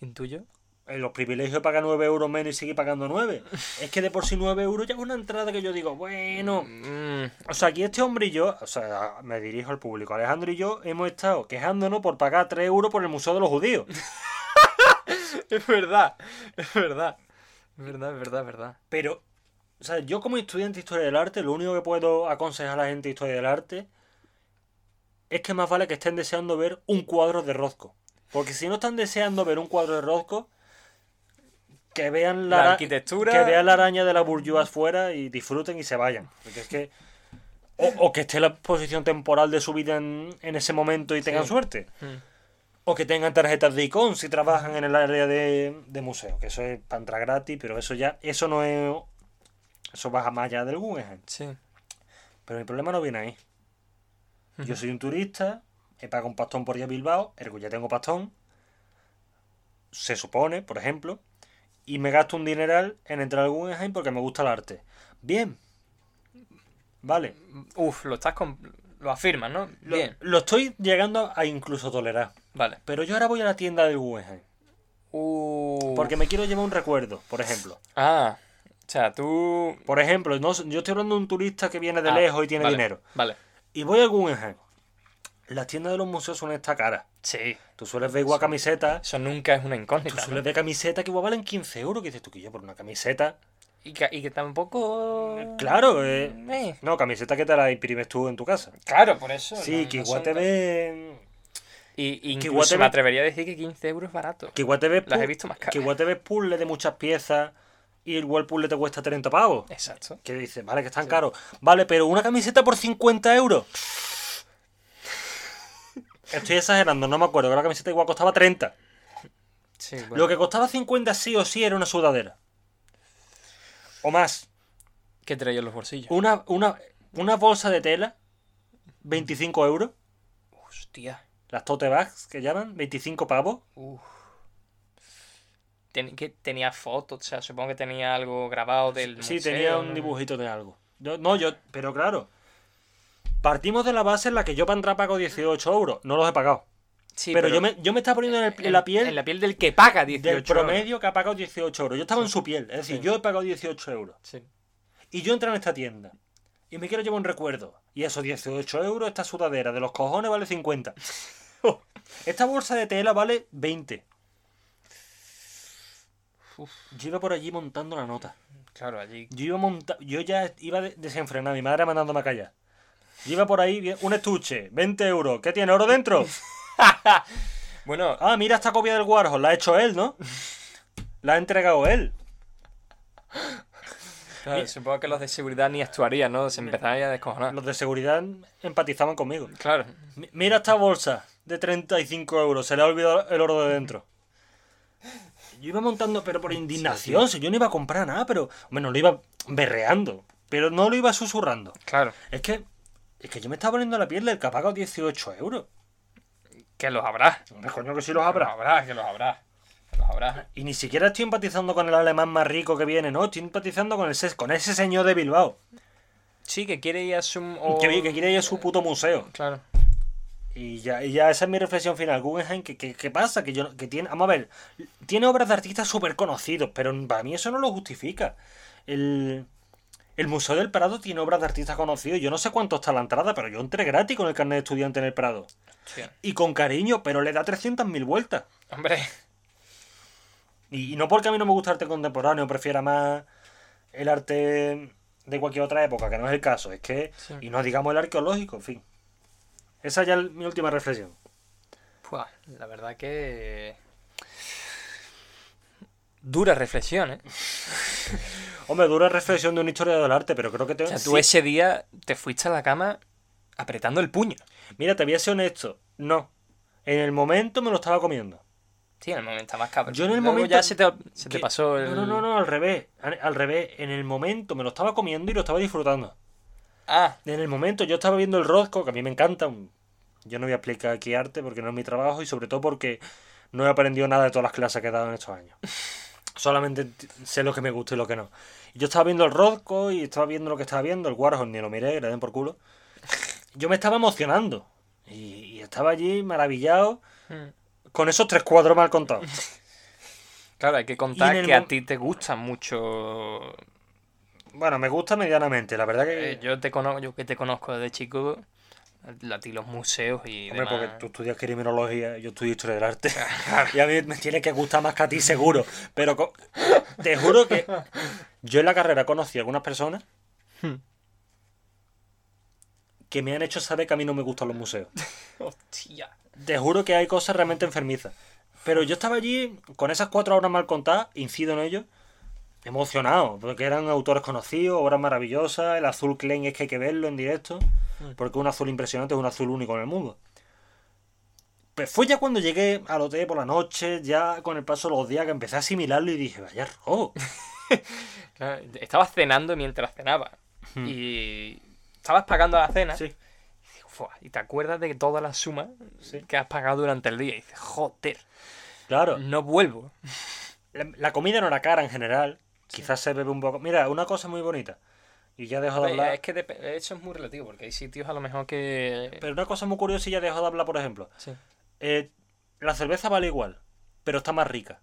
Intuyo. En los privilegios de pagar 9 euros menos y seguir pagando 9. *laughs* Es que de por sí 9 euros ya es una entrada que yo digo, bueno. Mm, O sea, aquí este hombre y yo, o sea, me dirijo al público, Alejandro y yo hemos estado quejándonos por pagar 3 euros por el Museo de los Judíos. *laughs* *laughs* es verdad, es verdad. Es verdad, es verdad, es verdad. Pero, o sea, yo como estudiante de historia del arte, lo único que puedo aconsejar a la gente de historia del arte es que más vale que estén deseando ver un cuadro de Rozco. Porque si no están deseando ver un cuadro de Rozco, que vean la, arquitectura- que vean la araña de la Bourgeois fuera y disfruten y se vayan. Porque es que. O, o que esté la posición temporal de su vida en, en ese momento y tengan Sí. suerte. Mm. O que tengan tarjetas de icon si trabajan en el área de, de museo. Que eso es para entrar gratis, pero eso ya. Eso no es. Eso va más allá del Guggenheim. Sí. Pero mi problema no viene ahí. Yo soy un turista, he pagado un pastón por ir a Bilbao, ergo ya tengo pastón. Se supone, por ejemplo. Y me gasto un dineral en entrar al Guggenheim porque me gusta el arte. Bien. Vale. Uf, lo estás con... Lo afirmas, ¿no? Lo, Bien. lo estoy llegando a incluso tolerar. Vale. Pero yo ahora voy a la tienda del Guggenheim. Uh. Porque me quiero llevar un recuerdo, por ejemplo. Ah. O sea, tú... Por ejemplo, no, yo estoy hablando de un turista que viene de Ah, lejos y tiene vale, dinero. Vale. Y voy al Guggenheim. Las tiendas de los museos suelen estar caras. Sí. Tú sueles ver igual camisetas. Eso nunca es una Tú incógnita. sueles ¿no? ver camisetas que igual valen 15 euros. Que dices tú que yo por una camiseta. Y, que, y que tampoco... Claro, eh, Eh, no, camiseta que te la imprimes tú en tu casa. Claro, por eso. Sí, no- que igual son te tan- ves. Y, que incluso igual me ve- atrevería a decir que 15 euros es barato. Que igual te ves. Las he visto más Que caras. igual te ves puzzles de muchas piezas. y el Whirlpool te cuesta 30 pavos. Exacto. Que dice, vale, que están caros. Vale, pero una camiseta por 50 euros. Estoy exagerando, no me acuerdo, que la camiseta igual costaba 30. Sí, bueno. Lo que costaba 50 sí o sí era una sudadera. O más. ¿Qué traía en los bolsillos? Una, una, una bolsa de tela, 25 euros. Hostia. Las tote bags que llaman, 25 pavos. Uf. Ten- que tenía fotos, o sea, supongo que tenía algo grabado del Sí, museo, tenía un dibujito de algo. Yo- no, yo, pero claro. Partimos de la base en la que yo para entrar pago 18 euros. No los he pagado. Sí, pero, yo, me, yo me estaba poniendo en, el- en la piel En la piel del que paga 18 del euros. promedio que ha pagado 18 euros. Yo estaba en su piel. Es decir, Sí. yo he pagado 18 euros. Sí. Y yo entro en esta tienda. Y me quiero llevar un recuerdo. Y esos 18 euros, esta sudadera de los cojones vale 50. *laughs* *laughs* esta bolsa de tela vale 20. Uf. Yo iba por allí montando la nota. Claro, allí. Yo iba monta yo ya iba de- desenfrenado, mi madre mandándome a callar. Yo iba por ahí, un estuche, 20 euros. ¿Qué tiene oro dentro? *laughs* Bueno, Ah, mira esta copia del Warhol, la ha hecho él, ¿no? La ha entregado él. claro, supongo que los de seguridad ni actuarían, ¿no? Se empezarían a descojonar. Los de seguridad empatizaban conmigo. Claro. Mi- Mira esta bolsa de 35 euros, se le ha olvidado el oro de dentro. Yo iba montando, pero por indignación, si yo no iba a comprar nada, pero. Bueno, lo iba berreando, pero no lo iba susurrando. Claro. Es que. Es que yo me estaba poniendo la piel del que ha pagado 18 euros. Que los habrá. Hombre, coño, que sí los Que los habrá. habrá, que los habrá. Que los habrá. Y ni siquiera estoy empatizando con el alemán más rico que viene, no, estoy empatizando con, el, con ese señor de Bilbao, Sí, que quiere ir a su... o- que, que quiere ir a su puto museo. Claro. Y ya, y ya esa es mi reflexión final. Guggenheim, ¿qué, qué, qué pasa? Que yo que tiene, vamos a ver, tiene obras de artistas súper conocidos, pero para mí eso no lo justifica. El, el Museo del Prado tiene obras de artistas conocidos. Yo no sé cuánto está la entrada, pero yo entré gratis con el carnet de estudiante en el Prado. Y con cariño, pero le da 300.000 vueltas. Hombre. Y, y no porque a mí no me gusta arte contemporáneo, prefiera más el arte de cualquier otra época, que no es el caso. Es que, Sí. y no digamos el arqueológico, en fin. Esa ya es mi última reflexión. La verdad que... Dura reflexión, ¿eh? *laughs* Hombre, dura reflexión de una historia del arte, pero creo que te... O sea, tú sí. ese día te fuiste a la cama apretando el puño. Mira, te voy a ser honesto. No. En el momento me lo estaba comiendo. Sí, en el momento estabas cabrón. Yo en el Luego momento ya se te, se te Que- pasó el... No, no, no, no, al revés. Al, al revés. En el momento me lo estaba comiendo y lo estaba disfrutando. Ah, En el momento yo estaba viendo el Rosco, que a mí me encanta. un- Yo no voy a explicar aquí arte porque no es mi trabajo y sobre todo porque no he aprendido nada de todas las clases que he dado en estos años. *laughs* Solamente sé lo que me gusta y lo que no. Yo estaba viendo el Rosco y estaba viendo lo que estaba viendo, el Warhol ni lo miré, le den por culo. *laughs* Yo me estaba emocionando. Y, y estaba allí maravillado mm. con esos tres cuadros mal contados. *laughs* claro, hay que contar que a ti te gustan mucho... Bueno, me gusta medianamente, la verdad que... Eh, yo te conozco, yo que te conozco desde chico, a ti los museos y Hombre, demás. porque tú estudias criminología, yo estudio historia del arte. *laughs* Y a mí me tiene que gustar más que a ti, seguro. Pero te juro que yo en la carrera conocí a algunas personas que me han hecho saber que a mí no me gustan los museos. *laughs* Hostia. Te juro que hay cosas realmente enfermizas. Pero yo estaba allí con esas cuatro horas mal contadas, incido en ello, emocionado, porque eran autores conocidos, obras maravillosas, el azul Klein es que hay que verlo en directo, porque un azul impresionante es un azul único en el mundo. Pues fue ya cuando llegué al hotel por la noche, ya con el paso de los días que empecé a asimilarlo y dije, vaya robo. *laughs* Claro, estabas cenando mientras cenaba. Hmm. Y estabas pagando la cena. Sí. Y te acuerdas de toda la suma Sí. que has pagado durante el día. Y dices, joder, Claro, no vuelvo. la, la comida no era cara en general, quizás se bebe un poco. Mira, una cosa muy bonita, y ya dejo de hablar. Es que dep- eso es muy relativo, porque hay sitios a lo mejor que... Pero una cosa muy curiosa y ya dejo de hablar, por ejemplo. Sí. Eh, la cerveza vale igual, pero está más rica.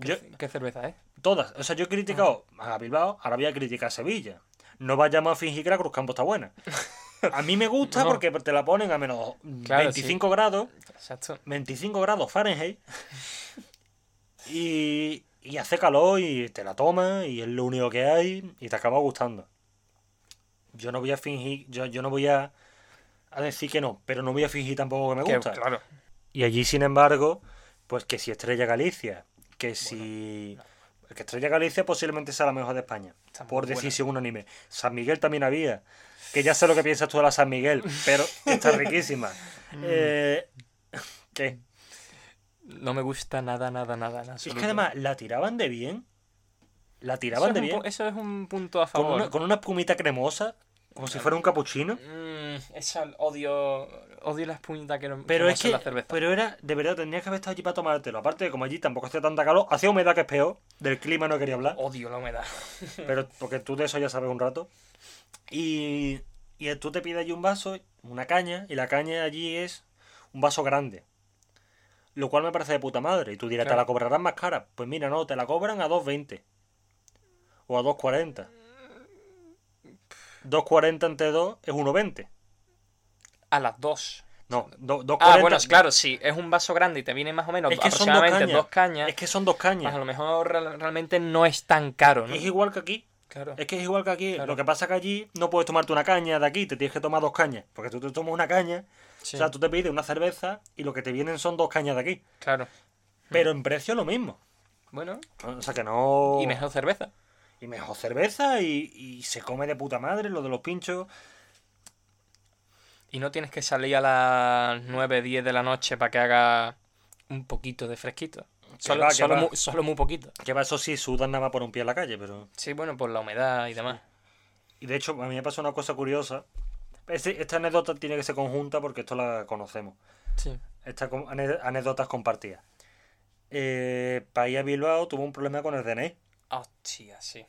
¿Qué, Yo, qué cerveza es? todas. O sea, yo he criticado a Bilbao, ahora voy a criticar a Sevilla. No vayamos a fingir que la Cruzcampo está buena. A mí me gusta *laughs* No. porque te la ponen a menos Claro, 25 grados, Exacto. 25 grados Fahrenheit, y, y hace calor y te la tomas y es lo único que hay y te acaba gustando. Yo no voy a fingir, yo, yo no voy a, a decir que no, pero no voy a fingir tampoco que me Que, gusta. claro. Y allí, sin embargo, pues que si Estrella Galicia, que si que Estrella Galicia posiblemente sea la mejor de España. Está por buena. decisión unánime. San Miguel también había. Que ya sé lo que piensas tú de la San Miguel, pero *laughs* está riquísima. Mm. Eh, ¿Qué? No me gusta nada, nada, nada. en Es que además la tiraban de bien. La tiraban de bien. eso es un punto a Con favor. una, con una espumita cremosa, como si fuera un capuchino. Mm, esa odio, odio la espumita que no Pero que es que, la cerveza. pero era, de verdad, tendrías que haber estado allí para tomártelo. Aparte de como allí tampoco hacía tanta calor, hacía humedad que es peor. Del clima no quería hablar. Odio la humedad. *laughs* Pero porque tú de eso ya sabes un rato. Y, y tú te pides allí un vaso, una caña, y la caña allí es un vaso grande. Lo cual me parece de puta madre. Y tú dirás, ¿te la cobrarán más cara? Pues mira, no, te la cobran a 2.20. O a 2.40. 2.40 entre 2 es 1.20. A las dos. No, do- 2.40. Ah, bueno, claro, sí. Es un vaso grande y te viene más o menos Es que son dos cañas. dos cañas. Es que son dos pues a cañas. lo mejor real- realmente no es tan caro, ¿no? Es igual que aquí. Claro. Es que es igual que aquí. Claro. Lo que pasa que allí no puedes tomarte una caña de aquí, te tienes que tomar dos cañas. Porque tú te tomas una caña, Sí, o sea, tú te pides una cerveza y lo que te vienen son dos cañas de aquí. claro. Pero en precio lo mismo. Bueno, O sea que no. y mejor cerveza. Y mejor cerveza y, y se come de puta madre lo de los pinchos. Y no tienes que salir a las 9, 10 de la noche para que haga un poquito de fresquito. Solo, va, solo. Muy, solo muy poquito. Que va, eso sí, sudan nada más por un pie en la calle, pero. Sí, bueno, por la humedad y demás. Y de hecho, a mí me pasó una cosa curiosa. Este- esta anécdota tiene que ser conjunta porque esto la conocemos. Sí. Estas anécdotas compartidas. Eh, para ir a Bilbao tuvo un problema con el DNI. Hostia, sí.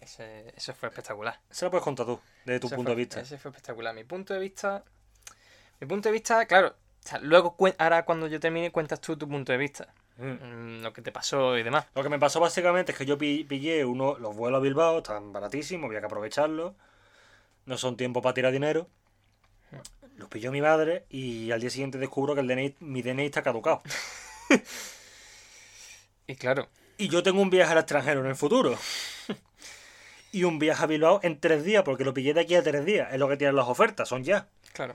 Ese, ese fue espectacular. Se lo puedes contar tú, desde tu Ese punto fue- de vista. Ese fue espectacular. Mi punto de vista. Mi punto de vista, claro. o sea, luego, ahora cuando yo termine, cuentas tú tu punto de vista. Mm. mm, Lo que te pasó y demás. Lo que me pasó básicamente es que yo pi- pillé uno, los vuelos a Bilbao, están baratísimos, había que aprovecharlos. No son tiempo para tirar dinero. Los pilló mi madre y al día siguiente descubro que el DNI, mi DNI está caducado. *laughs* Y claro, Y yo tengo un viaje al extranjero en el futuro. *laughs* y un viaje a Bilbao en tres días, porque lo pillé de aquí a tres días. Es lo que tienen las ofertas, son ya. claro.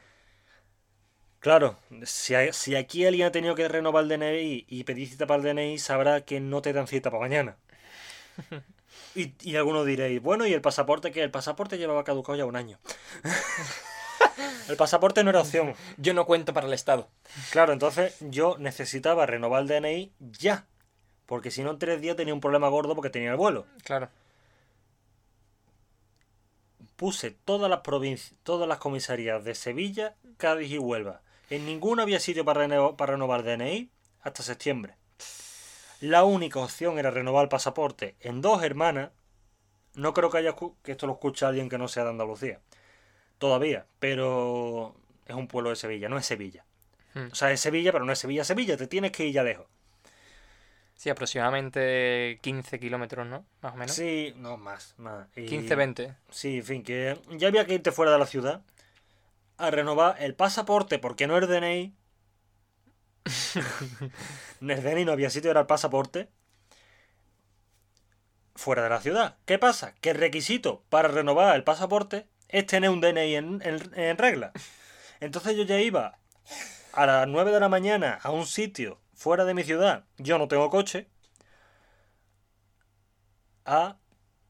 Claro, si, hay- si aquí alguien ha tenido que renovar el DNI y pedir cita para el DNI, sabrá que no te dan cita para mañana. *laughs* Y, y algunos diréis, bueno, ¿y el pasaporte qué? El pasaporte llevaba caducado ya un año. *laughs* el pasaporte no era opción. Yo no cuento para el Estado. Claro, entonces yo necesitaba renovar el DNI ya. Porque si no, en tres días tenía un problema gordo porque tenía el vuelo. Claro. Puse todas las provincias, todas las comisarías de Sevilla, Cádiz y Huelva. En ninguna había sitio para, reno- para renovar DNI hasta septiembre. La única opción era renovar el pasaporte en dos hermanas. No creo que haya que esto lo escuche alguien que no sea de Andalucía. Todavía, pero es un pueblo de Sevilla, no es Sevilla. Hmm. O sea, es Sevilla, pero no es Sevilla, Sevilla, te tienes que ir ya lejos. Sí, aproximadamente 15 kilómetros, ¿no? Más o menos. Sí, no, más, más. Y- 15, 20. Sí, en fin, que ya había que irte fuera de la ciudad a renovar el pasaporte porque no es DNI. *laughs* en el DNI no había sitio, era el pasaporte. Fuera de la ciudad. ¿Qué pasa? Que el requisito para renovar el pasaporte es tener un DNI en, en- en regla. Entonces yo ya iba a las 9 de la mañana a un sitio fuera de mi ciudad. Yo no tengo coche. A.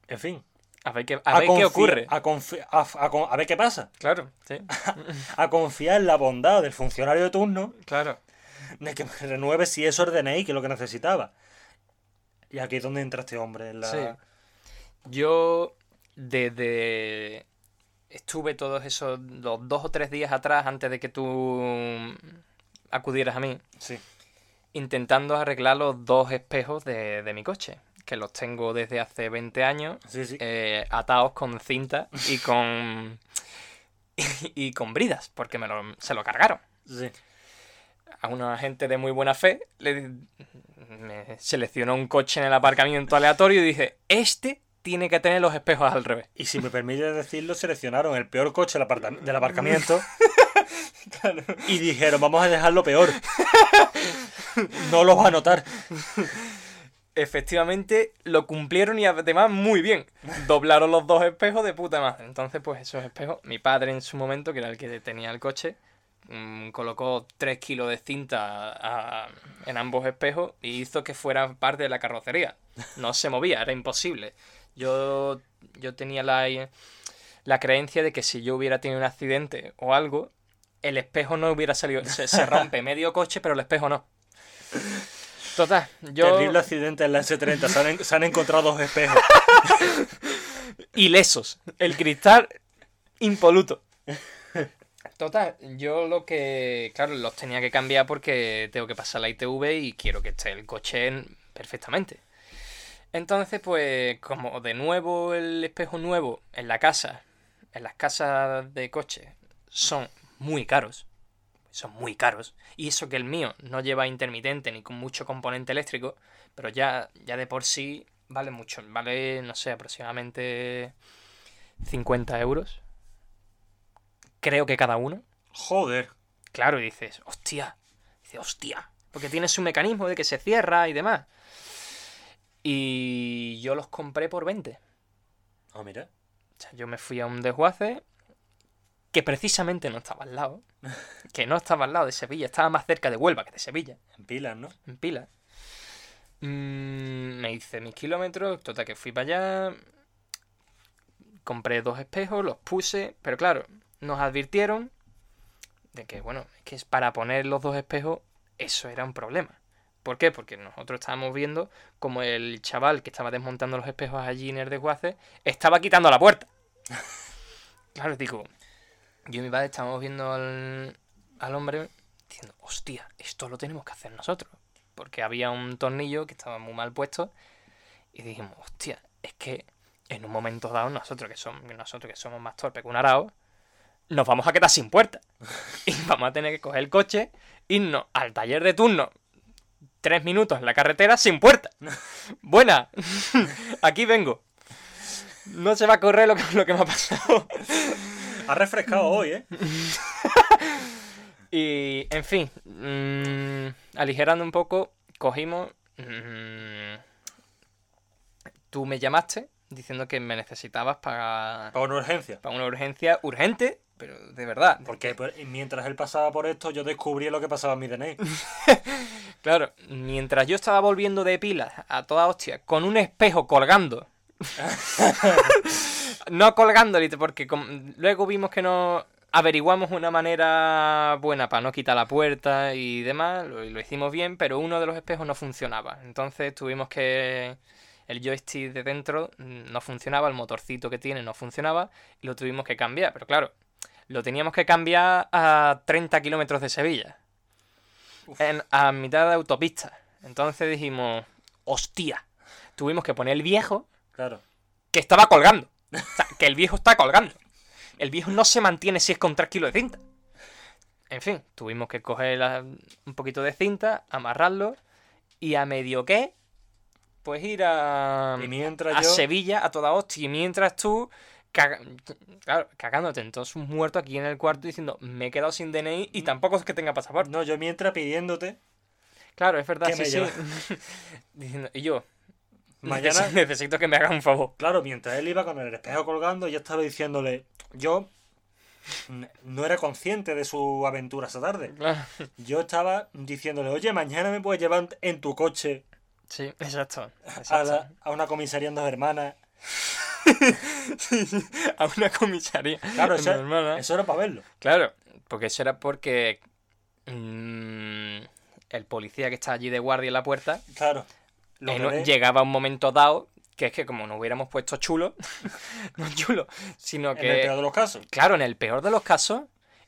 En fin, A ver qué, a a ver qué ocurre. A, a, ver qué pasa. Claro, sí. *laughs* A confiar en la bondad del funcionario de turno Claro. de que me renueve si eso es DNI, que es lo que necesitaba. Y aquí es donde entra este hombre en la. Sí. Yo, desde. Estuve todos esos. Los dos o tres días atrás, antes de que tú acudieras a mí, Sí. Intentando arreglar los dos espejos de, de mi coche. Que los tengo desde hace 20 años, Sí, sí. eh, atados con cinta y con. *laughs* y, con bridas, porque me lo, se lo cargaron. sí. a una gente de muy buena fe, le, me seleccionó un coche en el aparcamiento aleatorio y dije, este tiene que tener los espejos al revés. Y si me permite decirlo, seleccionaron el peor coche del aparcamiento. *laughs* Y dijeron, vamos a dejarlo peor. *laughs* *laughs* No lo va a notar. Efectivamente, lo cumplieron y además muy bien. Doblaron los dos espejos de puta madre. Entonces, pues esos espejos, mi padre en su momento, que era el que tenía el coche, mm, colocó 3 kilos de cinta en ambos espejos y hizo que fuera parte de la carrocería. No se movía, era imposible. Yo, yo tenía la, la creencia de que si yo hubiera tenido un accidente o algo, el espejo no hubiera salido. Se, se rompe medio coche, pero el espejo no. Total, yo. Terrible accidente en la S30. Se han, en- se han encontrado dos espejos. *laughs* ilesos. El cristal impoluto. Total, yo lo que. Claro, los tenía que cambiar porque tengo que pasar la ITV y quiero que esté el coche en- perfectamente. Entonces, pues, como de nuevo el espejo nuevo en la casa, en las casas de coche, son muy caros. Son muy caros. Y eso que el mío no lleva intermitente ni con mucho componente eléctrico, pero ya, ya de por sí vale mucho. Vale, no sé, aproximadamente 50 euros. Creo que cada uno. Joder. Claro, y dices, hostia. Dice, hostia. Porque tiene su mecanismo de que se cierra y demás. Y yo los compré por 20. Ah, mira. O sea, yo me fui a un desguace que precisamente no estaba al lado. *laughs* Que no estaba al lado de Sevilla, estaba más cerca de Huelva que de Sevilla, En pilas, ¿no? en pila. Mm, me hice mis kilómetros, total que fui para allá. Compré dos espejos, los puse, pero claro, nos advirtieron de que, bueno, es que para poner los dos espejos, eso era un problema. ¿Por qué? Porque nosotros estábamos viendo como el chaval que estaba desmontando los espejos allí en el desguace estaba quitando la puerta. *laughs* Claro, digo, yo y mi padre estábamos viendo al, al hombre diciendo, hostia, esto lo tenemos que hacer nosotros. Porque había un tornillo que estaba muy mal puesto y dijimos, hostia, es que en un momento dado nosotros que somos, nosotros que somos más torpes que un arao, nos vamos a quedar sin puerta. *laughs* Y vamos a tener que coger el coche, irnos al taller de turno, tres minutos en la carretera sin puerta. *laughs* Buena, *laughs* aquí vengo. No se va a correr lo que, lo que me ha pasado. Ha refrescado hoy, ¿eh? *laughs* Y, en fin, mm, aligerando un poco, cogimos... mm, tú me llamaste diciendo que me necesitabas para, Para una urgencia. para una urgencia urgente, pero de verdad. Porque pues, mientras él pasaba por esto, yo descubrí lo que pasaba en mi DNI. *laughs* Claro, mientras yo estaba volviendo de pilas a toda hostia, con un espejo colgando. *laughs* no colgando, lite- porque luego vimos que no averiguamos una manera buena para no quitar la puerta y demás, lo, lo hicimos bien, pero uno de los espejos no funcionaba. Entonces tuvimos que... El joystick de dentro mm, no funcionaba, el motorcito que tiene no funcionaba y lo tuvimos que cambiar. Pero claro, lo teníamos que cambiar a 30 kilómetros de Sevilla en, a mitad de autopista. Entonces dijimos, hostia, tuvimos que poner el viejo Claro. que estaba colgando. O sea, que el viejo está colgando. El viejo no se mantiene si es con 3 kilos de cinta. En fin, tuvimos que coger la- un poquito de cinta, amarrarlo y a medio que, pues ir a, Y mientras a yo. Sevilla a toda hostia. Y mientras tú, caga- claro, cagándote en todos sus muertos aquí en el cuarto diciendo, me he quedado sin DNI y tampoco es que tenga pasaporte. No, yo mientras pidiéndote. Claro, es verdad, ¿Qué sí, me sí. *laughs* Diciendo, y yo, Mañana. *laughs* necesito, que me hagas un favor. Claro, mientras él iba con el espejo colgando, yo estaba diciéndole. Yo. No era consciente de su aventura esa tarde. Claro. Yo estaba diciéndole, oye, mañana me puedes llevar en tu coche Sí, exacto. a, exacto. la- a una comisaría en dos hermanas. *laughs* a una comisaría. Claro, eso, Normal, ¿eh? eso era para verlo. Claro, porque eso era porque mm, el policía que está allí de guardia en la puerta Claro. Eh, que no- llegaba un momento dado que es que como nos hubiéramos puesto chulo, *laughs* no chulo, sino en el que, peor de los casos. claro, en el peor de los casos,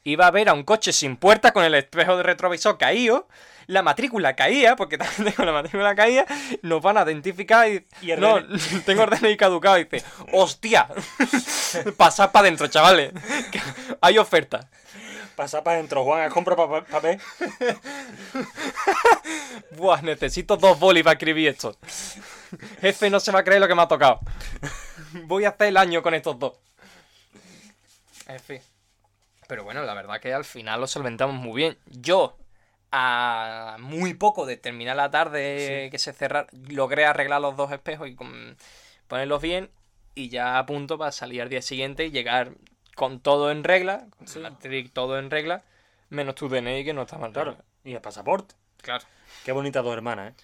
iba a ver a un coche sin puerta con el espejo de retrovisor caído, la matrícula caía, porque *laughs* también tengo la matrícula caída, nos van a identificar y... Y el no, DNI. *laughs* tengo el DNI caducado y dice, hostia, pasad para adentro, chavales, que hay oferta. Pasa para adentro, Juan, ¿has comprado pa- papel? *laughs* Buah, necesito dos bolis para escribir esto. Jefe no se va a creer lo que me ha tocado. Voy a hacer el año con estos dos. En fin. Pero bueno, la verdad que al final lo solventamos muy bien. Yo, a muy poco de terminar la tarde que se cerrar, logré arreglar los dos espejos y con- ponerlos bien. Y ya a punto para salir al día siguiente y llegar con todo en regla, con Sí. todo en regla, Menos tu DNI que no está mal. Claro. Y el pasaporte. Claro. Qué bonitas dos hermanas, ¿eh?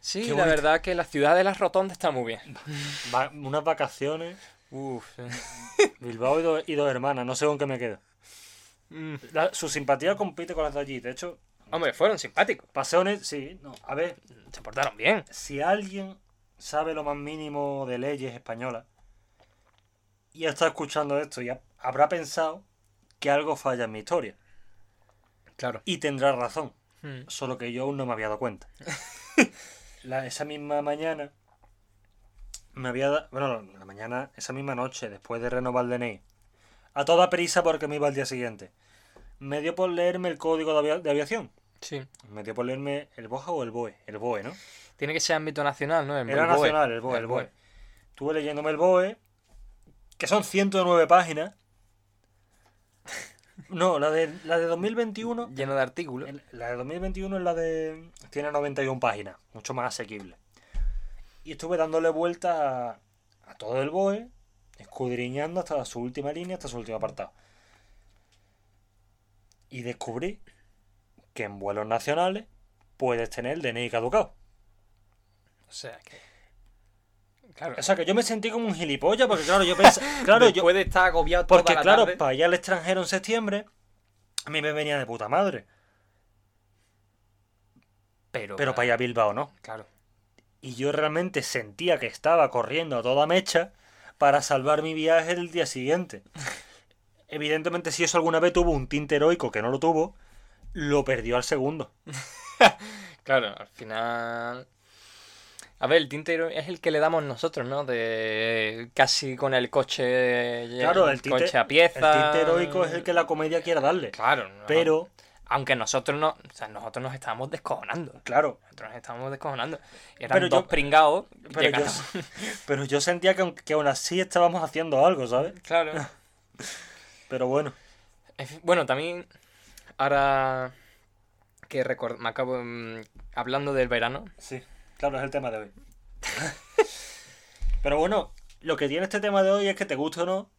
Sí, Qué la verdad que la ciudad de las rotondas está muy bien. *laughs* Va- unas vacaciones. Uf. *laughs* Bilbao y, dos- y dos hermanas. No sé con qué me quedo. Mm. La- su simpatía compite con las de allí. De hecho, Hombre, fueron simpáticos. paseones, sí. No. A ver, Se portaron bien. si alguien sabe lo más mínimo de leyes españolas y está escuchando esto y ha- habrá pensado que algo falla en mi historia. Claro. Y tendrá razón. Mm. Solo que yo aún no me había dado cuenta. *laughs* La- esa misma mañana me había dado. Bueno, la mañana, esa misma noche, después de renovar el DNI. A toda prisa porque me iba al día siguiente. Me dio por leerme el código de, avia- de aviación. Sí. Me dio por leerme el BOJA o el BOE. El BOE, ¿no? Tiene que ser ámbito nacional, ¿no? El Era nacional, el BOE, el BOE. Estuve leyéndome el BOE, que son 109 páginas. No, la de, la de 2021 Lleno de artículos. El- La de 2021 es la de. Tiene 91 páginas, mucho más asequible. Y estuve dándole vuelta a, a todo el BOE, escudriñando hasta su última línea, hasta su último apartado. Y descubrí que en vuelos nacionales puedes tener el DNI caducado. O sea que. Claro. O sea que yo me sentí como un gilipollas, porque claro, yo pensé. *laughs* Claro, yo. Después de estar agobiado Porque toda la claro, tarde. para ir al extranjero en septiembre, a mí me venía de puta madre. Pero, Pero para ir a Bilbao no. Claro. y yo realmente sentía que estaba corriendo a toda mecha para salvar mi viaje el día siguiente. *laughs* Evidentemente, si eso alguna vez tuvo un tinte heroico que no lo tuvo, lo perdió al segundo. *laughs* Claro, al final. A ver, el tintero es el que le damos nosotros, ¿no? De casi con el coche. Claro, el tinte, coche a pieza. el tinte heroico es el que la comedia quiera darle. Claro, no- Pero, Aunque nosotros no. O sea, nosotros nos estábamos descojonando. claro, Nosotros nos estábamos descojonando. Eran Pero yo- dos pringados. pero yo, llegando- pero yo sentía que, aun- que aún así estábamos haciendo algo, ¿sabes? Claro. *laughs* Pero bueno, Bueno, también. Ahora. Que record... me acabo. mm, Hablando del verano. sí, claro, es el tema de hoy. Pero bueno, lo que tiene este tema de hoy es que te guste o no,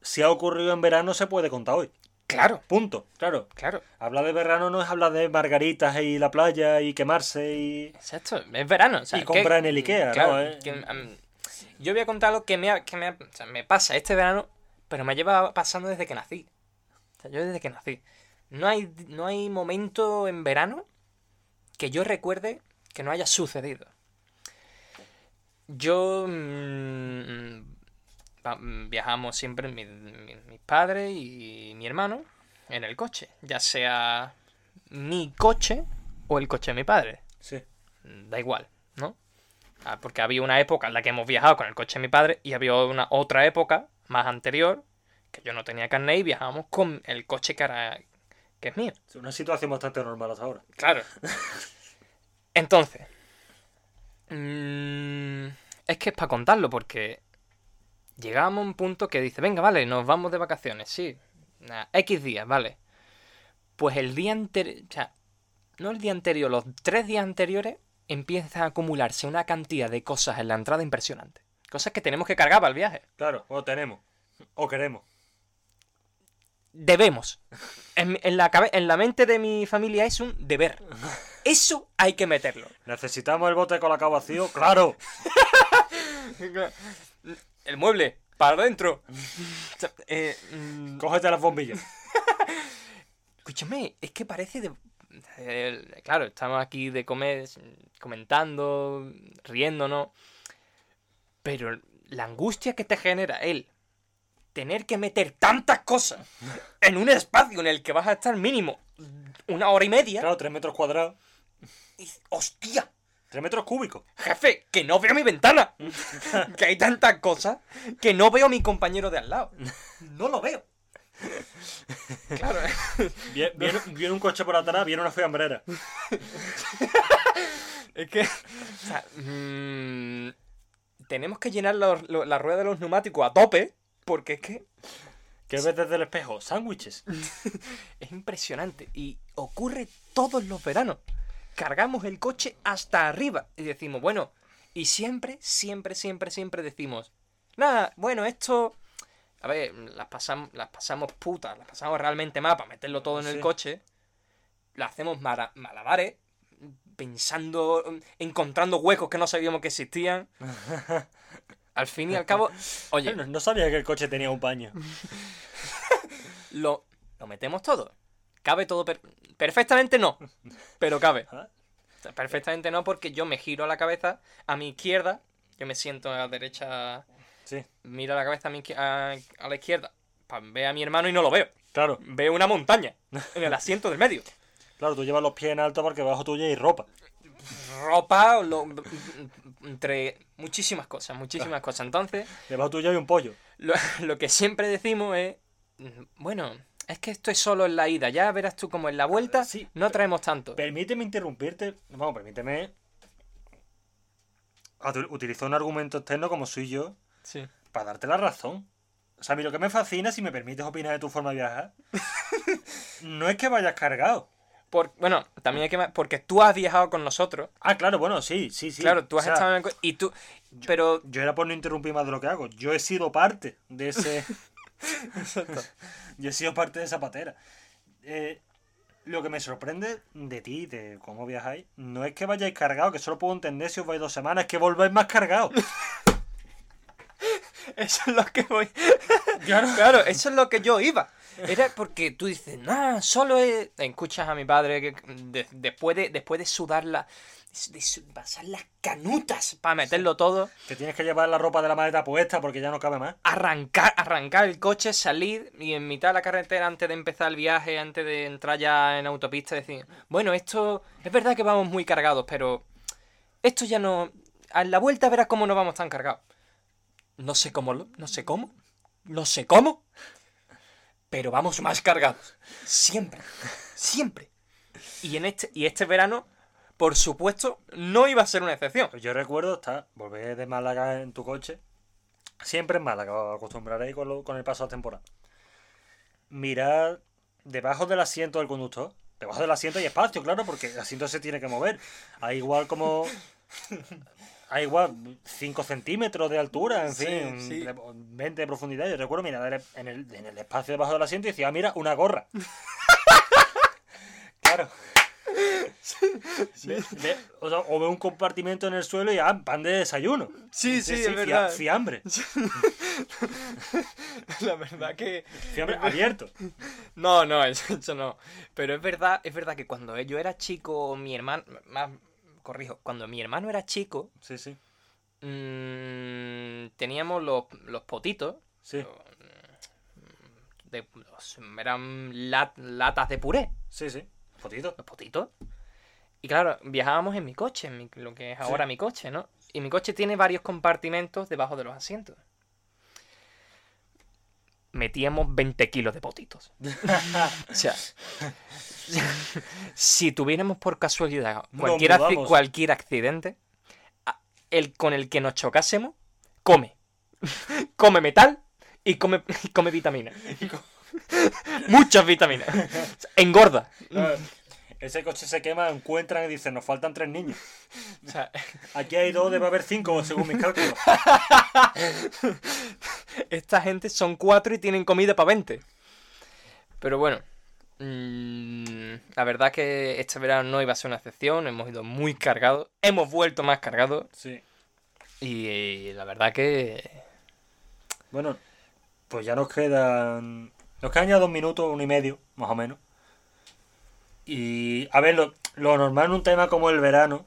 si ha ocurrido en verano se puede contar hoy. Claro, Punto, claro. claro. Hablar de verano no es hablar de margaritas y la playa y quemarse y... Exacto, es verano. o sea, Y que- comprar en el Ikea, claro, ¿no? Eh. que, yo voy a contar lo que, me, ha- que me, ha- o sea, me pasa este verano, pero me lleva pasando desde que nací. O sea, yo desde que nací. No hay, no hay momento en verano que yo recuerde que no haya sucedido. Yo mm, viajamos siempre mi- mi- mis padres y mi hermano en el coche, ya sea mi coche o el coche de mi padre Sí. da igual, ¿no? Ah, porque había una época en la que hemos viajado con el coche de mi padre y había una otra época más anterior que yo no tenía carnet y viajábamos con el coche que, era, que es mío. Es una situación bastante normal hasta ahora. Claro. *laughs* Entonces, mm, es que es para contarlo porque llegamos a un punto que dice, venga, vale, nos vamos de vacaciones, sí, Nah, X días, vale. Pues el día anterior, o sea, no el día anterior, los tres días anteriores empieza a acumularse una cantidad de cosas en la entrada impresionante. Cosas que tenemos que cargar para el viaje. Claro, o tenemos. O queremos. Debemos. En, en la, en la mente de mi familia es un deber. Eso hay que meterlo. ¿Necesitamos el bote con la cabo vacío? ¡Claro! *laughs* El mueble, para adentro. *laughs* Eh, mm, Cógete las bombillas. escúchame, es que parece de... eh, claro, estamos aquí de comer, comentando, riéndonos. Pero la angustia que te genera el tener que meter tantas cosas en un espacio en el que vas a estar mínimo una hora y media. Claro, tres metros cuadrados. y- ¡Hostia! Tres metros cúbicos. Jefe, que no veo mi ventana. *laughs* que hay tantas cosas que no veo a mi compañero de al lado. No lo veo. Claro. Viene, viene- viene un coche por atrás, viene una fiambrera. *laughs* Es que. O sea, mm, tenemos que llenar lo- la rueda de los neumáticos a tope. Porque es que ¿Qué ves desde el espejo? Sándwiches. *laughs* es impresionante. Y ocurre todos los veranos. Cargamos el coche hasta arriba. Y decimos, bueno. Y siempre, siempre, siempre, siempre decimos. Nada, bueno, esto. a ver, las pasamos, las pasamos putas, las pasamos realmente mal para meterlo todo en el coche. Lo hacemos mara- malabares, pensando, encontrando huecos que no sabíamos que existían. *laughs* Al fin y al cabo, *laughs* oye, No, no sabía que el coche tenía un paño. *laughs* lo, lo metemos todo. Cabe todo per- perfectamente no, pero cabe. *laughs* Ah, Perfectamente no porque yo me giro la cabeza a mi izquierda, yo me siento a la derecha, Sí, miro la cabeza a, mi a, a la izquierda, ver a mi hermano y no lo veo. claro. Veo una montaña en el asiento del medio. Claro, tú llevas los pies en alto porque bajo tuya hay ropa. Ropa, lo- entre muchísimas cosas, muchísimas cosas. Entonces, Debajo tuya hay un pollo. lo, *laughs* lo que siempre decimos es, bueno, es que esto es solo en la ida, ya verás tú como en la vuelta Sí, no traemos tanto. Permíteme interrumpirte. Vamos, permíteme. atu- Utilizar un argumento externo como soy yo Sí. para darte la razón. O sea, a mí lo que me fascina, si me permites opinar de tu forma de viajar, *laughs* no es que vayas cargado. Por, bueno, también hay que... Porque tú has viajado con nosotros. Ah, claro, bueno, sí, sí, sí. claro, tú O has sea, estado en el... Y tú... Pero... Yo era por no interrumpir más de lo que hago. Yo he sido parte de ese. *laughs* Yo he sido parte de esa patera. Eh, lo que me sorprende de ti, de cómo viajáis, no es que vayáis cargados, que solo puedo entender si os vais dos semanas, es que volváis más cargados. *laughs* Eso es lo que voy... Claro. Claro, eso es lo que yo iba. Era porque tú dices, nah, solo es... Escuchas a mi padre que de- después, de, después de sudar la... De pasar las canutas para meterlo todo, Que tienes que llevar la ropa de la maleta puesta porque ya no cabe más. arrancar, arrancar el coche, salir y en mitad de la carretera antes de empezar el viaje, antes de entrar ya en autopista, decir, bueno, esto es verdad que vamos muy cargados, pero esto ya no... A la vuelta verás cómo no vamos tan cargados. No sé cómo, no sé cómo, no sé cómo, pero vamos más cargados. Siempre, siempre. Y en este, y este verano, por supuesto, no iba a ser una excepción. Pues yo recuerdo estar, volver de Málaga en tu coche. Siempre en Málaga, os acostumbraréis con, lo- con el paso de la temporada. Mirar debajo del asiento del conductor. Debajo del asiento hay espacio, claro, porque el asiento se tiene que mover. Hay igual como. Hay igual 5 centímetros de altura, en Sí, fin, sí. de- 20 de profundidad. Yo recuerdo mirar en el, en el espacio debajo del asiento y decía, ah, mira, una gorra. *laughs* claro. O, sea, o veo un compartimento en el suelo y ah, pan de desayuno. Sí, sí, es fia- verdad. Fiambre. *laughs* La verdad que... Fiambre abierto. No, no, eso, eso no. Pero es verdad, es verdad que cuando yo era chico, mi hermano, más, corrijo, cuando mi hermano era chico, Sí, sí. mm, teníamos los, los potitos, Sí, de, los- eran lat- latas de puré, sí, sí. Fotito. los potitos. Y claro, viajábamos en mi coche, en mi- lo que es ahora mi coche, ¿no? Y mi coche tiene varios compartimentos debajo de los asientos. Metíamos 20 kilos de potitos. *laughs* O sea, si tuviéramos por casualidad cualquier, accidente, el con el que nos chocásemos, come. *laughs* come metal y come, y come vitaminas. *laughs* Muchas vitaminas. Engorda. Ese coche se quema, encuentran y dicen, nos faltan tres niños. *laughs* O sea, *laughs* Aquí hay dos, debe haber cinco, según mis cálculos. *laughs* esta gente son cuatro y tienen comida para 20. Pero bueno, mm, la verdad que este verano no iba a ser una excepción, hemos ido muy cargados, hemos vuelto más cargados Sí. y, eh, la verdad que... Bueno, pues ya nos quedan. Nos quedan ya dos minutos, uno y medio, más o menos. Y a ver, lo, lo normal en un tema como el verano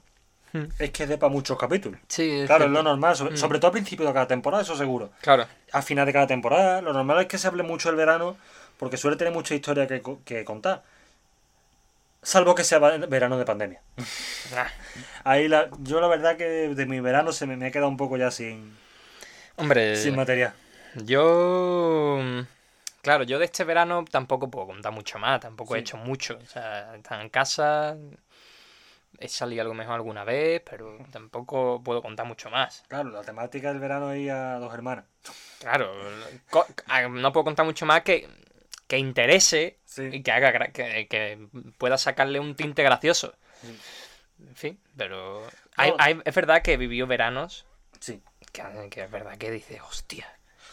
Hmm. es que dé para muchos capítulos. Sí, Claro, es lo normal, sobre, Mm. sobre todo al principio de cada temporada, eso seguro. Claro, Al final de cada temporada, lo normal es que se hable mucho del verano porque suele tener mucha historia que, que contar. Salvo que sea verano de pandemia. Nah. *laughs* Ahí la, yo la verdad que de mi verano se me, me ha quedado un poco ya sin, hombre, sin material. yo... Claro, yo de este verano tampoco puedo contar mucho más, tampoco he hecho mucho. O sea, estaba en casa, he salido a lo mejor alguna vez, pero tampoco puedo contar mucho más. Claro, la temática del verano es ir a dos hermanas. Claro, no puedo contar mucho más que, que interese Sí. y que haga que, que pueda sacarle un tinte gracioso. Sí. En fin, pero hay- es verdad que he vivido veranos Sí. que, que es verdad que dices, hostia,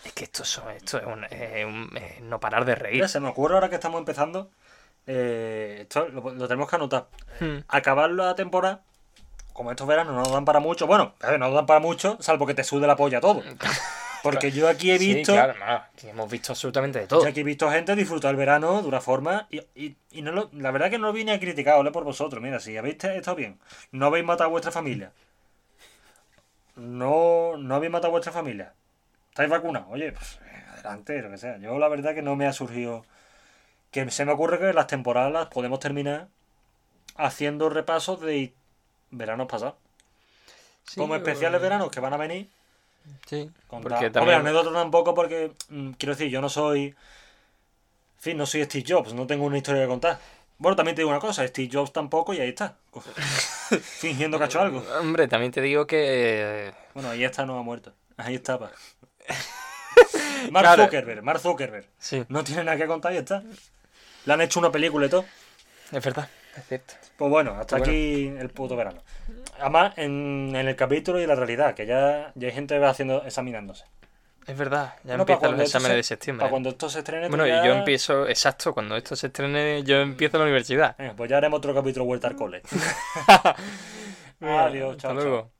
Es que esto, son- esto es, un, es un- es no parar de reír. Mira, se me ocurre ahora que estamos empezando. eh, esto lo, lo tenemos que anotar. Hmm. Acabar la temporada. Como estos veranos no nos dan para mucho. Bueno, a ver, no nos dan para mucho, salvo que te sude la polla todo. *laughs* Porque yo aquí he visto. Sí, claro, no, aquí hemos visto absolutamente de Yo todo. aquí he visto gente disfrutar el verano de una forma y, y, y no lo- la verdad que no lo vine a criticar, ole por vosotros. Mira, si habéis estado bien, no habéis matado a vuestra familia. No, no habéis matado a vuestra familia. ¿Estáis vacunados? Oye, pues eh, adelante, lo que sea. Yo la verdad que no me ha surgido... Que se me ocurre que las temporadas las podemos terminar haciendo repasos de veranos pasados. Sí, Como especiales eh, veranos que van a venir. Sí, Contar. porque Hombre, anécdota tampoco porque, mm, quiero decir, yo no soy... En fin, no soy Steve Jobs, no tengo una historia que contar. Bueno, también te digo una cosa, Steve Jobs tampoco y ahí está. *laughs* Fingiendo que ha hecho algo. Hombre, también te digo que... Bueno, ahí está, no ha muerto. Ahí está, pa. *laughs* Mark Claro. Zuckerberg, Mark Zuckerberg. Sí, No tiene nada que contar y está. Le han hecho una película y todo. es verdad, es cierto. Pues bueno, hasta Bueno. aquí el puto verano. Además, en, en el capítulo y la realidad, que ya, ya hay gente que va haciendo, examinándose. Es verdad, ya Bueno, empiezan los exámenes se- de septiembre. Para cuando esto se estrene, Bueno, y ya- yo empiezo, exacto, cuando esto se estrene, yo empiezo la universidad. Pues ya haremos otro capítulo vuelta al cole. Adiós, hasta chao, chao. luego.